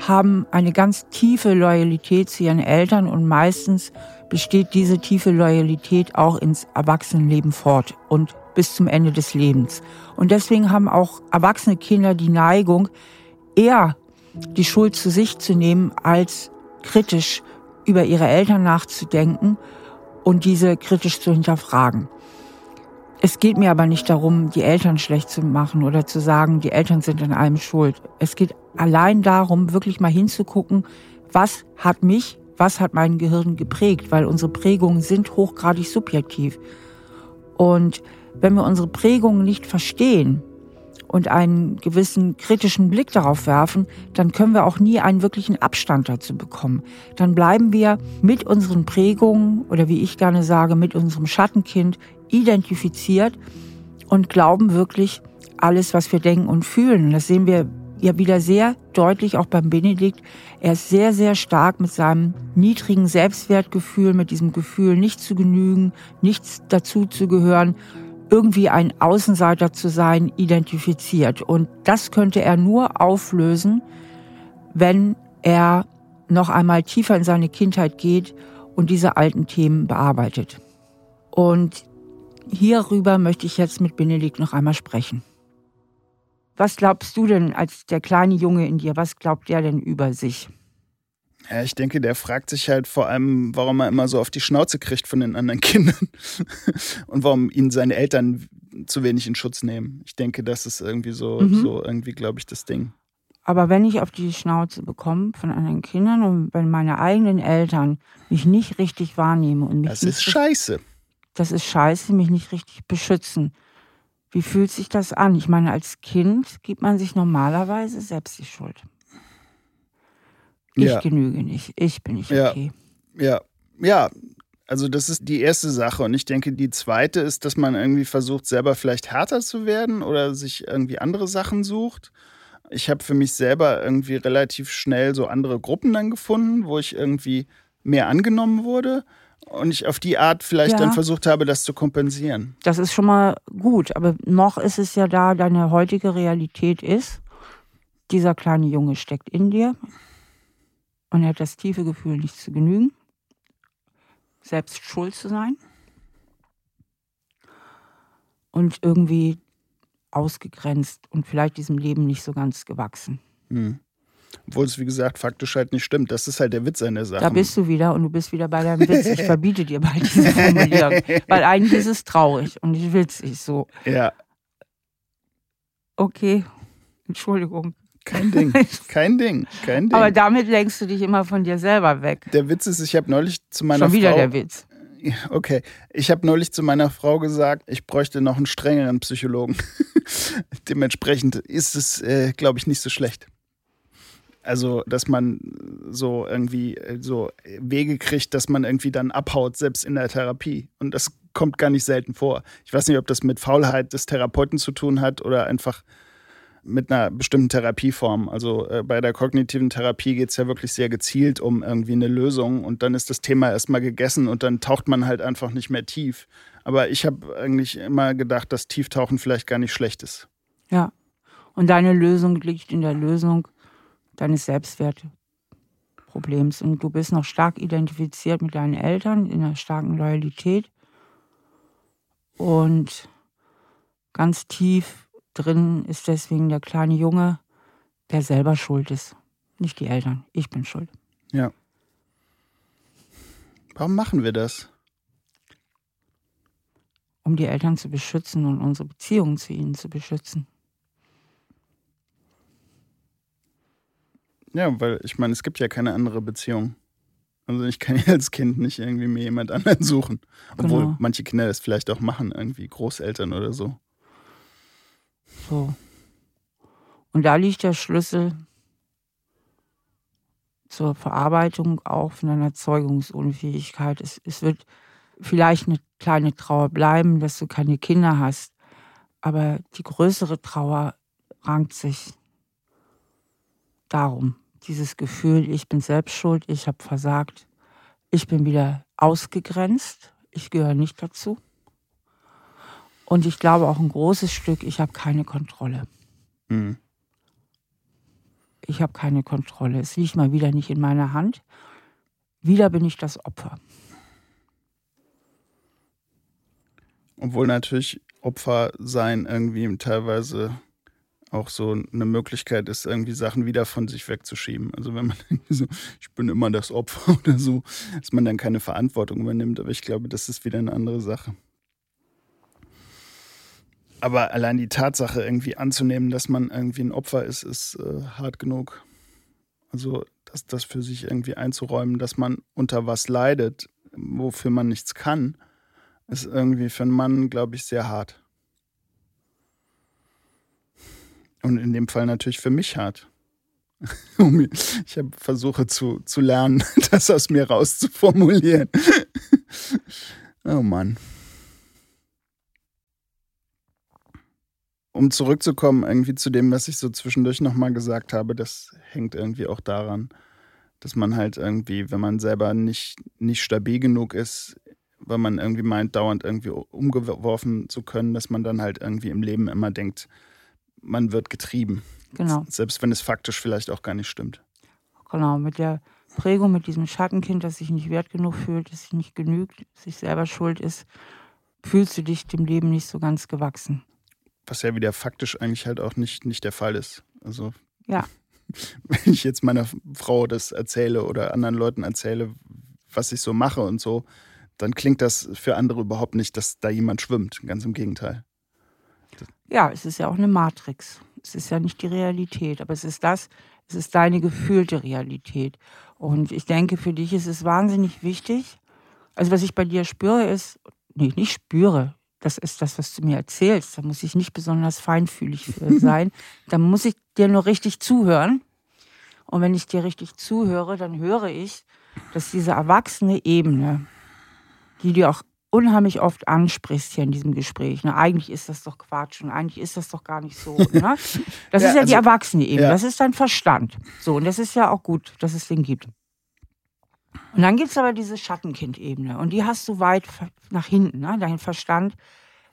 haben eine ganz tiefe Loyalität zu ihren Eltern und meistens besteht diese tiefe Loyalität auch ins Erwachsenenleben fort und bis zum Ende des Lebens. Und deswegen haben auch erwachsene Kinder die Neigung, eher die Schuld zu sich zu nehmen, als kritisch über ihre Eltern nachzudenken und diese kritisch zu hinterfragen. Es geht mir aber nicht darum, die Eltern schlecht zu machen oder zu sagen, die Eltern sind an allem schuld. Es geht allein darum, wirklich mal hinzugucken, was hat mich, was hat mein Gehirn geprägt, weil unsere Prägungen sind hochgradig subjektiv. Und wenn wir unsere Prägungen nicht verstehen und einen gewissen kritischen Blick darauf werfen, dann können wir auch nie einen wirklichen Abstand dazu bekommen. Dann bleiben wir mit unseren Prägungen oder wie ich gerne sage, mit unserem Schattenkind identifiziert und glauben wirklich alles, was wir denken und fühlen. Das sehen wir ja wieder sehr deutlich auch beim Benedikt. Er ist sehr, sehr stark mit seinem niedrigen Selbstwertgefühl, mit diesem Gefühl, nicht zu genügen, nichts dazu zu gehören, irgendwie ein Außenseiter zu sein, identifiziert. Und das könnte er nur auflösen, wenn er noch einmal tiefer in seine Kindheit geht und diese alten Themen bearbeitet. Und hierüber möchte ich jetzt mit Benedikt noch einmal sprechen. Was glaubst du denn als der kleine Junge in dir, was glaubt der denn über sich? Ja, ich denke, der fragt sich halt vor allem, warum er immer so auf die Schnauze kriegt von den anderen [LAUGHS] Kindern und warum ihn seine Eltern zu wenig in Schutz nehmen. Ich denke, das ist irgendwie so, mhm. so irgendwie, glaube ich, das Ding. Aber wenn ich auf die Schnauze bekomme von anderen Kindern und wenn meine eigenen Eltern mich nicht richtig wahrnehmen und mich das ist scheiße. Das ist scheiße, mich nicht richtig beschützen. Wie fühlt sich das an? Ich meine, als Kind gibt man sich normalerweise selbst die Schuld. Ich ja. genüge nicht, ich bin nicht okay. Ja, ja, also das ist die erste Sache. Und ich denke, die zweite ist, dass man irgendwie versucht, selber vielleicht härter zu werden oder sich irgendwie andere Sachen sucht. Ich habe für mich selber irgendwie relativ schnell so andere Gruppen dann gefunden, wo ich irgendwie mehr angenommen wurde und ich auf die Art vielleicht ja. dann versucht habe, das zu kompensieren. Das ist schon mal gut, aber noch ist es ja da, deine heutige Realität ist, dieser kleine Junge steckt in dir und er hat das tiefe Gefühl, nicht zu genügen, selbst schuld zu sein und irgendwie ausgegrenzt und vielleicht diesem Leben nicht so ganz gewachsen. Hm. Obwohl es, wie gesagt, faktisch halt nicht stimmt. Das ist halt der Witz an der Sache. Da bist du wieder und du bist wieder bei deinem Witz. Ich verbiete dir bald diese Formulierung. [LAUGHS] Weil eigentlich ist es traurig und nicht witzig so. Ja. Okay. Entschuldigung. Kein Ding, kein Ding, kein [LAUGHS] Ding. Aber damit lenkst du dich immer von dir selber weg. Der Witz ist, ich habe neulich zu meiner Schon wieder Frau, der Witz. Okay, ich habe neulich zu meiner Frau gesagt, ich bräuchte noch einen strengeren Psychologen. [LAUGHS] Dementsprechend ist es, äh, glaube ich, nicht so schlecht. Also, dass man so irgendwie äh, so Wege kriegt, dass man irgendwie dann abhaut, selbst in der Therapie. Und das kommt gar nicht selten vor. Ich weiß nicht, ob das mit Faulheit des Therapeuten zu tun hat oder einfach mit einer bestimmten Therapieform. Also äh, bei der kognitiven Therapie geht es ja wirklich sehr gezielt um irgendwie eine Lösung und dann ist das Thema erstmal gegessen und dann taucht man halt einfach nicht mehr tief. Aber ich habe eigentlich immer gedacht, dass Tieftauchen vielleicht gar nicht schlecht ist. Ja. Und deine Lösung liegt in der Lösung deines Selbstwertproblems. Und du bist noch stark identifiziert mit deinen Eltern, in einer starken Loyalität. Und ganz tief drin ist deswegen der kleine Junge, der selber schuld ist. Nicht die Eltern. Ich bin schuld. Ja. Warum machen wir das? Um die Eltern zu beschützen und unsere Beziehung zu ihnen zu beschützen. Ja, weil ich meine, es gibt ja keine andere Beziehung. Also ich kann ja [LAUGHS] als Kind nicht irgendwie mir jemand anderen suchen. Obwohl genau. manche Kinder das vielleicht auch machen, irgendwie Großeltern oder so. So. Und da liegt der Schlüssel zur Verarbeitung auch von einer Zeugungsunfähigkeit. Es, es wird vielleicht eine kleine Trauer bleiben, dass du keine Kinder hast, aber die größere Trauer rankt sich darum, dieses Gefühl, ich bin selbst schuld, ich habe versagt, ich bin wieder ausgegrenzt, ich gehöre nicht dazu. Und ich glaube auch ein großes Stück, ich habe keine Kontrolle. Mhm. Ich habe keine Kontrolle. Es liegt mal wieder nicht in meiner Hand. Wieder bin ich das Opfer. Obwohl natürlich Opfer sein irgendwie teilweise auch so eine Möglichkeit ist, irgendwie Sachen wieder von sich wegzuschieben. Also wenn man [LAUGHS] irgendwie so, ich bin immer das Opfer [LAUGHS] oder so, dass man dann keine Verantwortung übernimmt. Aber ich glaube, das ist wieder eine andere Sache. Aber allein die Tatsache irgendwie anzunehmen, dass man irgendwie ein Opfer ist, ist äh, hart genug. Also das, das für sich irgendwie einzuräumen, dass man unter was leidet, wofür man nichts kann, ist irgendwie für einen Mann, glaube ich, sehr hart. Und in dem Fall natürlich für mich hart. [LAUGHS] ich habe versuche zu, zu lernen, [LAUGHS] das aus mir rauszuformulieren. [LAUGHS] oh Mann. Um zurückzukommen, irgendwie zu dem, was ich so zwischendurch nochmal gesagt habe, das hängt irgendwie auch daran, dass man halt irgendwie, wenn man selber nicht, nicht stabil genug ist, weil man irgendwie meint, dauernd irgendwie umgeworfen zu können, dass man dann halt irgendwie im Leben immer denkt, man wird getrieben. Genau. Selbst wenn es faktisch vielleicht auch gar nicht stimmt. Genau, mit der Prägung, mit diesem Schattenkind, das sich nicht wert genug fühlt, das sich nicht genügt, sich selber schuld ist, fühlst du dich dem Leben nicht so ganz gewachsen. Was ja wieder faktisch eigentlich halt auch nicht, nicht der Fall ist. Also, ja. [LAUGHS] wenn ich jetzt meiner Frau das erzähle oder anderen Leuten erzähle, was ich so mache und so, dann klingt das für andere überhaupt nicht, dass da jemand schwimmt. Ganz im Gegenteil. Ja, es ist ja auch eine Matrix. Es ist ja nicht die Realität, aber es ist das, es ist deine gefühlte Realität. Und ich denke, für dich ist es wahnsinnig wichtig. Also, was ich bei dir spüre, ist, nee, nicht spüre, das ist das, was du mir erzählst. Da muss ich nicht besonders feinfühlig [LAUGHS] sein. da muss ich dir nur richtig zuhören. Und wenn ich dir richtig zuhöre, dann höre ich, dass diese erwachsene Ebene, die dir auch unheimlich oft ansprichst hier in diesem Gespräch. Ne? Eigentlich ist das doch Quatsch und eigentlich ist das doch gar nicht so. Ne? [LAUGHS] Das ja, ist ja also, die erwachsene Ebene, ja. das ist dein Verstand. So, und das ist ja auch gut, dass es den gibt. Und dann gibt es aber diese Schattenkind-Ebene und die hast du weit nach hinten. Ne? Dein Verstand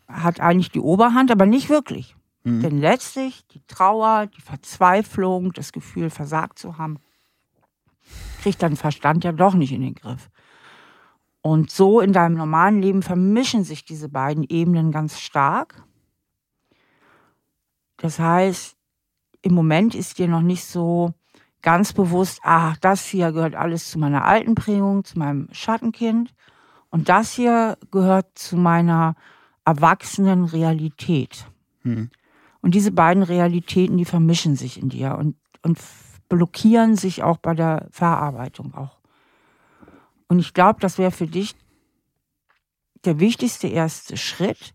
hat eigentlich die Oberhand, aber nicht wirklich. Mhm. Denn letztlich die Trauer, die Verzweiflung, das Gefühl, versagt zu haben, kriegt dein Verstand ja doch nicht in den Griff. Und so in deinem normalen Leben vermischen sich diese beiden Ebenen ganz stark. Das heißt, im Moment ist dir noch nicht so ganz bewusst, ah, das hier gehört alles zu meiner alten Prägung, zu meinem Schattenkind. Und das hier gehört zu meiner erwachsenen Realität. Hm. Und diese beiden Realitäten, die vermischen sich in dir und, und blockieren sich auch bei der Verarbeitung auch. Und ich glaube, das wäre für dich der wichtigste erste Schritt,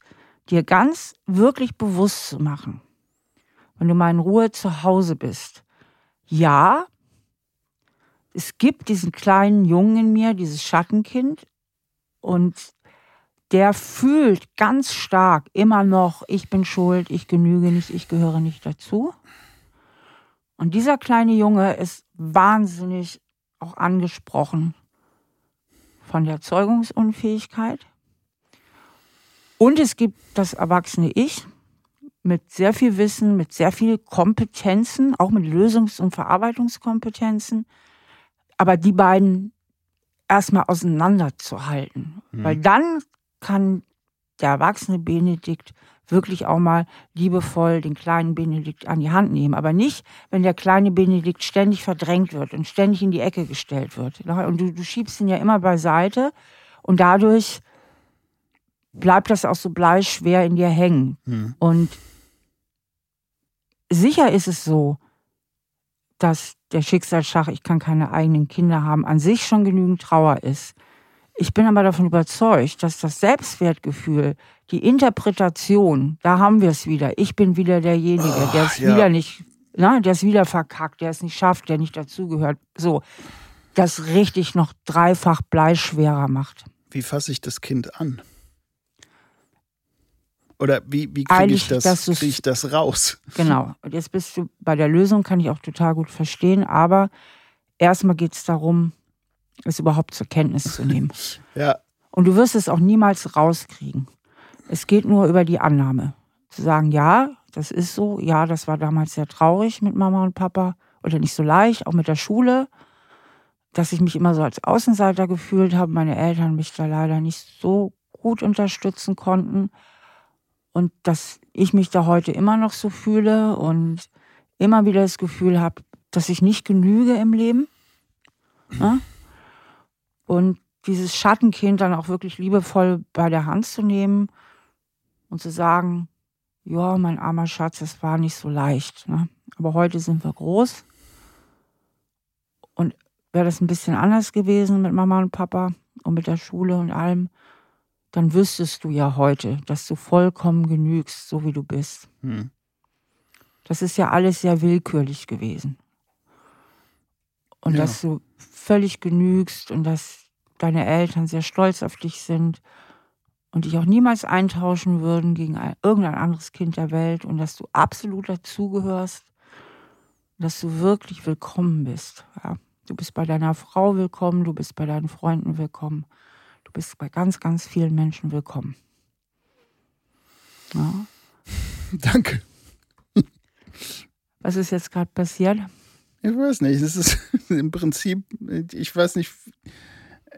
dir ganz wirklich bewusst zu machen, wenn du mal in Ruhe zu Hause bist. Ja, es gibt diesen kleinen Jungen in mir, dieses Schattenkind, und der fühlt ganz stark immer noch, ich bin schuld, ich genüge nicht, ich gehöre nicht dazu. Und dieser kleine Junge ist wahnsinnig auch angesprochen von der Zeugungsunfähigkeit. Und es gibt das erwachsene Ich mit sehr viel Wissen, mit sehr viel Kompetenzen, auch mit Lösungs- und Verarbeitungskompetenzen. Aber die beiden erstmal auseinanderzuhalten. Mhm. Weil dann kann der erwachsene Benedikt wirklich auch mal liebevoll den kleinen Benedikt an die Hand nehmen. Aber nicht, wenn der kleine Benedikt ständig verdrängt wird und ständig in die Ecke gestellt wird. Und du, du schiebst ihn ja immer beiseite und dadurch bleibt das auch so bleischwer in dir hängen. Mhm. Und sicher ist es so, dass der Schicksalsschach, ich kann keine eigenen Kinder haben, an sich schon genügend Trauer ist. Ich bin aber davon überzeugt, dass das Selbstwertgefühl, die Interpretation, da haben wir es wieder. Ich bin wieder derjenige, der es ja. wieder nicht, na, der es wieder verkackt, der es nicht schafft, der nicht dazugehört. So, das richtig noch dreifach bleischwerer macht. Wie fasse ich das Kind an? Oder wie, wie kriege ich, das, krieg ich das raus? Genau. Und jetzt bist du bei der Lösung, kann ich auch total gut verstehen, aber erstmal geht es darum, es überhaupt zur Kenntnis zu nehmen. [LAUGHS] ja. Und du wirst es auch niemals rauskriegen. Es geht nur über die Annahme. Zu sagen, ja, das ist so, ja, das war damals sehr traurig mit Mama und Papa oder nicht so leicht, auch mit der Schule, dass ich mich immer so als Außenseiter gefühlt habe, meine Eltern mich da leider nicht so gut unterstützen konnten und dass ich mich da heute immer noch so fühle und immer wieder das Gefühl habe, dass ich nicht genüge im Leben. Ne? Und dieses Schattenkind dann auch wirklich liebevoll bei der Hand zu nehmen und zu sagen, ja, mein armer Schatz, es war nicht so leicht. Ne? Aber heute sind wir groß. Und wäre das ein bisschen anders gewesen mit Mama und Papa und mit der Schule und allem, dann wüsstest du ja heute, dass du vollkommen genügst, so wie du bist. Hm. Das ist ja alles sehr willkürlich gewesen. Und ja. dass du völlig genügst und dass deine Eltern sehr stolz auf dich sind und dich auch niemals eintauschen würden gegen ein, irgendein anderes Kind der Welt und dass du absolut dazugehörst, dass du wirklich willkommen bist. Ja. Du bist bei deiner Frau willkommen, du bist bei deinen Freunden willkommen, du bist bei ganz, ganz vielen Menschen willkommen. Ja. [LAUGHS] Danke. Was ist jetzt gerade passiert? Ich weiß nicht. Es ist [LAUGHS] im Prinzip, ich weiß nicht,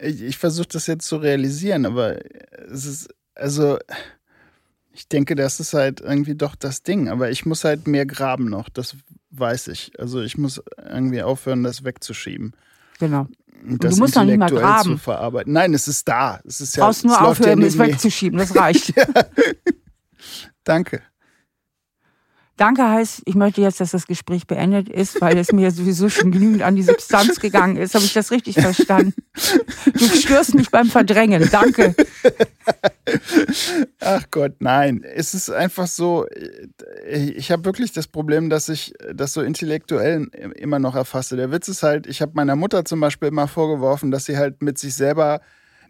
ich, ich versuche das jetzt zu realisieren, aber es ist, also, ich denke, das ist halt irgendwie doch das Ding. Aber ich muss halt mehr graben noch, das weiß ich. Also ich muss irgendwie aufhören, das wegzuschieben. Genau. Das du musst noch nicht mal graben. Zu verarbeiten. Nein, es ist da. Es ist ja, Brauchst nur aufhören, es wegzuschieben. Das [LAUGHS] reicht. ja. Danke. Danke heißt, ich möchte jetzt, dass das Gespräch beendet ist, weil es mir sowieso schon genügend an die Substanz gegangen ist. Habe ich das richtig verstanden? Du störst mich beim Verdrängen. Danke. Ach Gott, nein. Es ist einfach so, ich habe wirklich das Problem, dass ich das so intellektuell immer noch erfasse. Der Witz ist halt, ich habe meiner Mutter zum Beispiel immer vorgeworfen, dass sie halt mit sich selber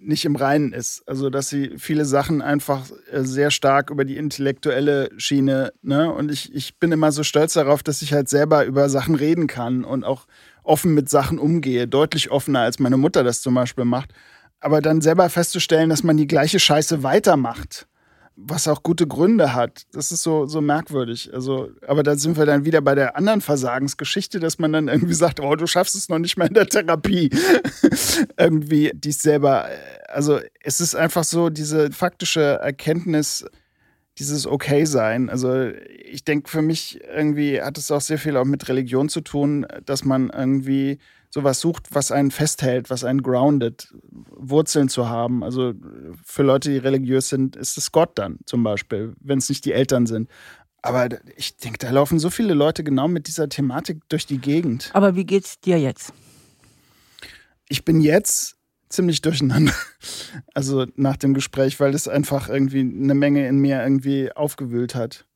nicht im Reinen ist. Also, dass sie viele Sachen einfach äh, sehr stark über die intellektuelle Schiene, ne? Und ich, ich bin immer so stolz darauf, dass ich halt selber über Sachen reden kann und auch offen mit Sachen umgehe. Deutlich offener, als meine Mutter das zum Beispiel macht. Aber dann selber festzustellen, dass man die gleiche Scheiße weitermacht was auch gute Gründe hat. Das ist so, so merkwürdig. Also, aber da sind wir dann wieder bei der anderen Versagensgeschichte, dass man dann irgendwie sagt, oh, du schaffst es noch nicht mal in der Therapie. [LAUGHS] irgendwie dies selber. Also, es ist einfach so diese faktische Erkenntnis, dieses Okay-Sein. Also, ich denke, für mich irgendwie hat es auch sehr viel auch mit Religion zu tun, dass man irgendwie sowas sucht, was einen festhält, was einen grounded, Wurzeln zu haben. Also für Leute, die religiös sind, ist es Gott dann zum Beispiel, wenn es nicht die Eltern sind. Aber ich denke, da laufen so viele Leute genau mit dieser Thematik durch die Gegend. Aber wie geht's dir jetzt? Ich bin jetzt ziemlich durcheinander. [LAUGHS] Also nach dem Gespräch, weil es einfach irgendwie eine Menge in mir irgendwie aufgewühlt hat.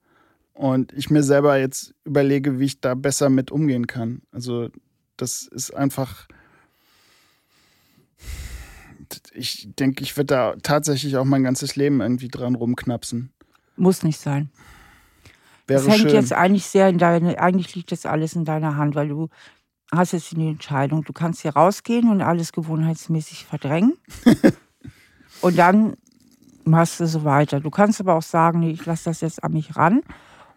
Und ich mir selber jetzt überlege, wie ich da besser mit umgehen kann. Also das ist einfach. Ich denke, ich werde da tatsächlich auch mein ganzes Leben irgendwie dran rumknapsen. Muss nicht sein. Wäre das hängt schön. jetzt eigentlich sehr in deine, eigentlich liegt das alles in deiner Hand, weil du hast jetzt die Entscheidung, du kannst hier rausgehen und alles gewohnheitsmäßig verdrängen. [LAUGHS] und dann machst du so weiter. Du kannst aber auch sagen, nee, ich lasse das jetzt an mich ran.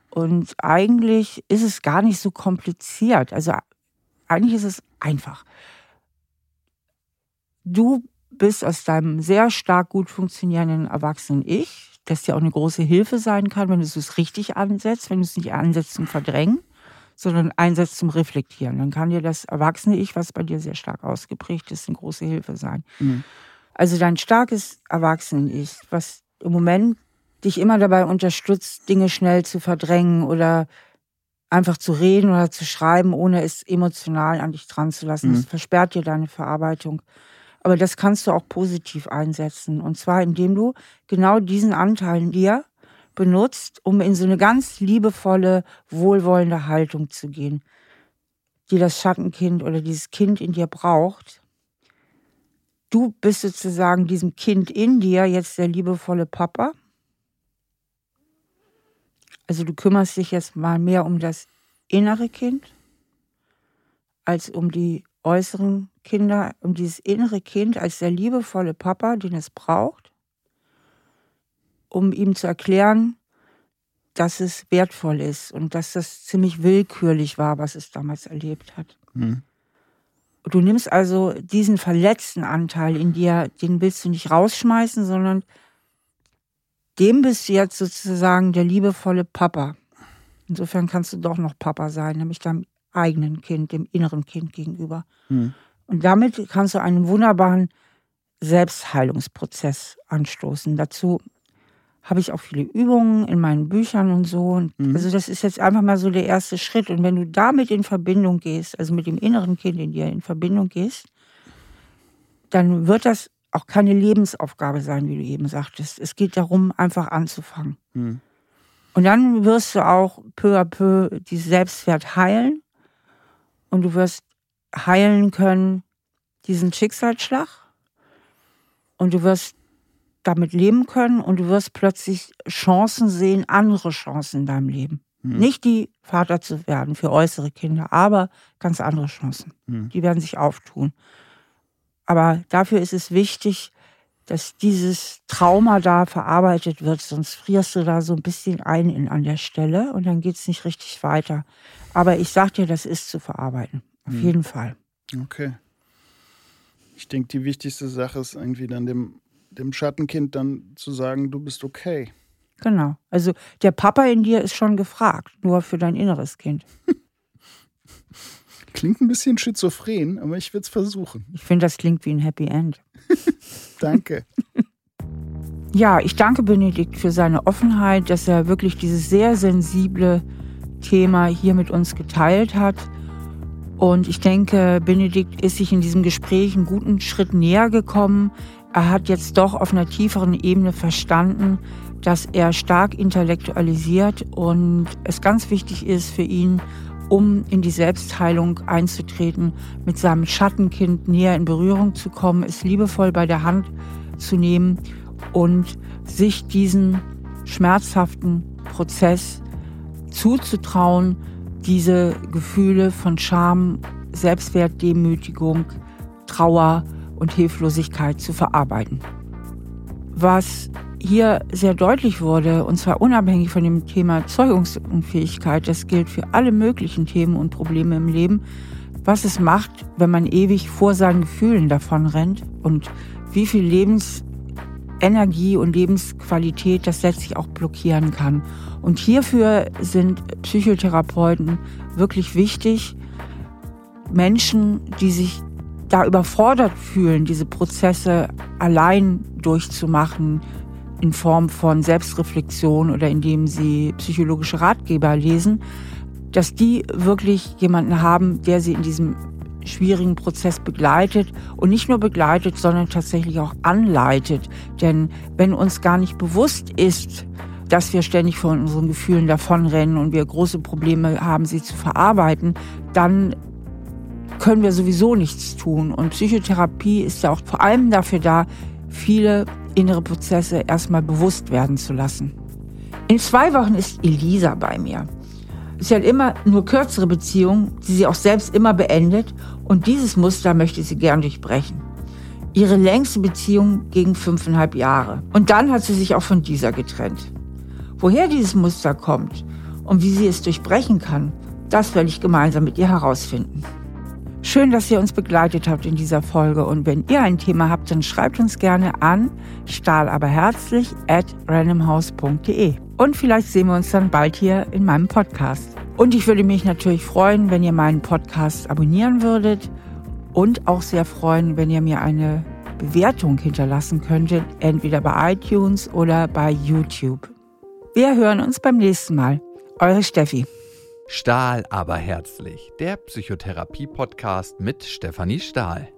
Und eigentlich ist es gar nicht so kompliziert. Also eigentlich ist es einfach. Du bist aus deinem sehr stark gut funktionierenden erwachsenen Ich, das dir auch eine große Hilfe sein kann, wenn du es richtig ansetzt, wenn du es nicht ansetzt zum Verdrängen, sondern einsetzt zum Reflektieren. Dann kann dir das erwachsene Ich, was bei dir sehr stark ausgeprägt ist, eine große Hilfe sein. Mhm. Also dein starkes Erwachsenen-Ich, was im Moment dich immer dabei unterstützt, Dinge schnell zu verdrängen oder einfach zu reden oder zu schreiben, ohne es emotional an dich dran zu lassen. Mhm. Das versperrt dir deine Verarbeitung. Aber das kannst du auch positiv einsetzen. Und zwar, indem du genau diesen Anteil in dir benutzt, um in so eine ganz liebevolle, wohlwollende Haltung zu gehen, die das Schattenkind oder dieses Kind in dir braucht. Du bist sozusagen diesem Kind in dir jetzt der liebevolle Papa also du kümmerst dich jetzt mal mehr um das innere Kind als um die äußeren Kinder, um dieses innere Kind als der liebevolle Papa, den es braucht, um ihm zu erklären, dass es wertvoll ist und dass das ziemlich willkürlich war, was es damals erlebt hat. Mhm. Du nimmst also diesen verletzten Anteil in dir, den willst du nicht rausschmeißen, sondern dem bist du jetzt sozusagen der liebevolle Papa. Insofern kannst du doch noch Papa sein, nämlich deinem eigenen Kind, dem inneren Kind gegenüber. Mhm. Und damit kannst du einen wunderbaren Selbstheilungsprozess anstoßen. Dazu habe ich auch viele Übungen in meinen Büchern und so. Und mhm. Also das ist jetzt einfach mal so der erste Schritt. Und wenn du damit in Verbindung gehst, also mit dem inneren Kind in dir in Verbindung gehst, dann wird das auch keine Lebensaufgabe sein, wie du eben sagtest. Es geht darum, einfach anzufangen. Mhm. Und dann wirst du auch peu à peu die Selbstwert heilen. Und du wirst heilen können diesen Schicksalsschlag. Und du wirst damit leben können und du wirst plötzlich Chancen sehen, andere Chancen in deinem Leben. Hm. Nicht die Vater zu werden für äußere Kinder, aber ganz andere Chancen. Hm. Die werden sich auftun. Aber dafür ist es wichtig, dass dieses Trauma da verarbeitet wird, sonst frierst du da so ein bisschen ein in, an der Stelle und dann geht es nicht richtig weiter. Aber ich sag dir, das ist zu verarbeiten. Auf hm. jeden Fall. Okay. Ich denke, die wichtigste Sache ist irgendwie dann dem dem Schattenkind dann zu sagen, du bist okay. Genau. Also der Papa in dir ist schon gefragt, nur für dein inneres Kind. [LAUGHS] Klingt ein bisschen schizophren, aber ich würde es versuchen. Ich finde, das klingt wie ein Happy End. [LAUGHS] danke. Ja, ich danke Benedikt für seine Offenheit, dass er wirklich dieses sehr sensible Thema hier mit uns geteilt hat. Und ich denke, Benedikt ist sich in diesem Gespräch einen guten Schritt näher gekommen. Er hat jetzt doch auf einer tieferen Ebene verstanden, dass er stark intellektualisiert und es ganz wichtig ist für ihn, um in die Selbstheilung einzutreten, mit seinem Schattenkind näher in Berührung zu kommen, es liebevoll bei der Hand zu nehmen und sich diesen schmerzhaften Prozess zuzutrauen, diese Gefühle von Scham, Selbstwert, Demütigung, Trauer, und Hilflosigkeit zu verarbeiten. Was hier sehr deutlich wurde, und zwar unabhängig von dem Thema Zeugungsunfähigkeit, das gilt für alle möglichen Themen und Probleme im Leben, was es macht, wenn man ewig vor seinen Gefühlen davon rennt und wie viel Lebensenergie und Lebensqualität das letztlich auch blockieren kann. Und hierfür sind Psychotherapeuten wirklich wichtig. Menschen, die sich da überfordert fühlen, diese Prozesse allein durchzumachen in Form von Selbstreflexion oder indem sie psychologische Ratgeber lesen, dass die wirklich jemanden haben, der sie in diesem schwierigen Prozess begleitet und nicht nur begleitet, sondern tatsächlich auch anleitet. Denn wenn uns gar nicht bewusst ist, dass wir ständig von unseren Gefühlen davonrennen und wir große Probleme haben, sie zu verarbeiten, dann können wir sowieso nichts tun. Und Psychotherapie ist ja auch vor allem dafür da, viele innere Prozesse erstmal bewusst werden zu lassen. In zwei Wochen ist Elisa bei mir. Sie hat immer nur kürzere Beziehungen, die sie auch selbst immer beendet. Und dieses Muster möchte sie gern durchbrechen. Ihre längste Beziehung ging fünfeinhalb Jahre. Und dann hat sie sich auch von dieser getrennt. Woher dieses Muster kommt und wie sie es durchbrechen kann, das werde ich gemeinsam mit ihr herausfinden. Schön, dass ihr uns begleitet habt in dieser Folge. Und wenn ihr ein Thema habt, dann schreibt uns gerne an stahlaberherzlich at randomhouse.de. Und vielleicht sehen wir uns dann bald hier in meinem Podcast. Und ich würde mich natürlich freuen, wenn ihr meinen Podcast abonnieren würdet und auch sehr freuen, wenn ihr mir eine Bewertung hinterlassen könntet, entweder bei iTunes oder bei YouTube. Wir hören uns beim nächsten Mal. Eure Steffi. Stahl aber herzlich, der Psychotherapie-Podcast mit Stefanie Stahl.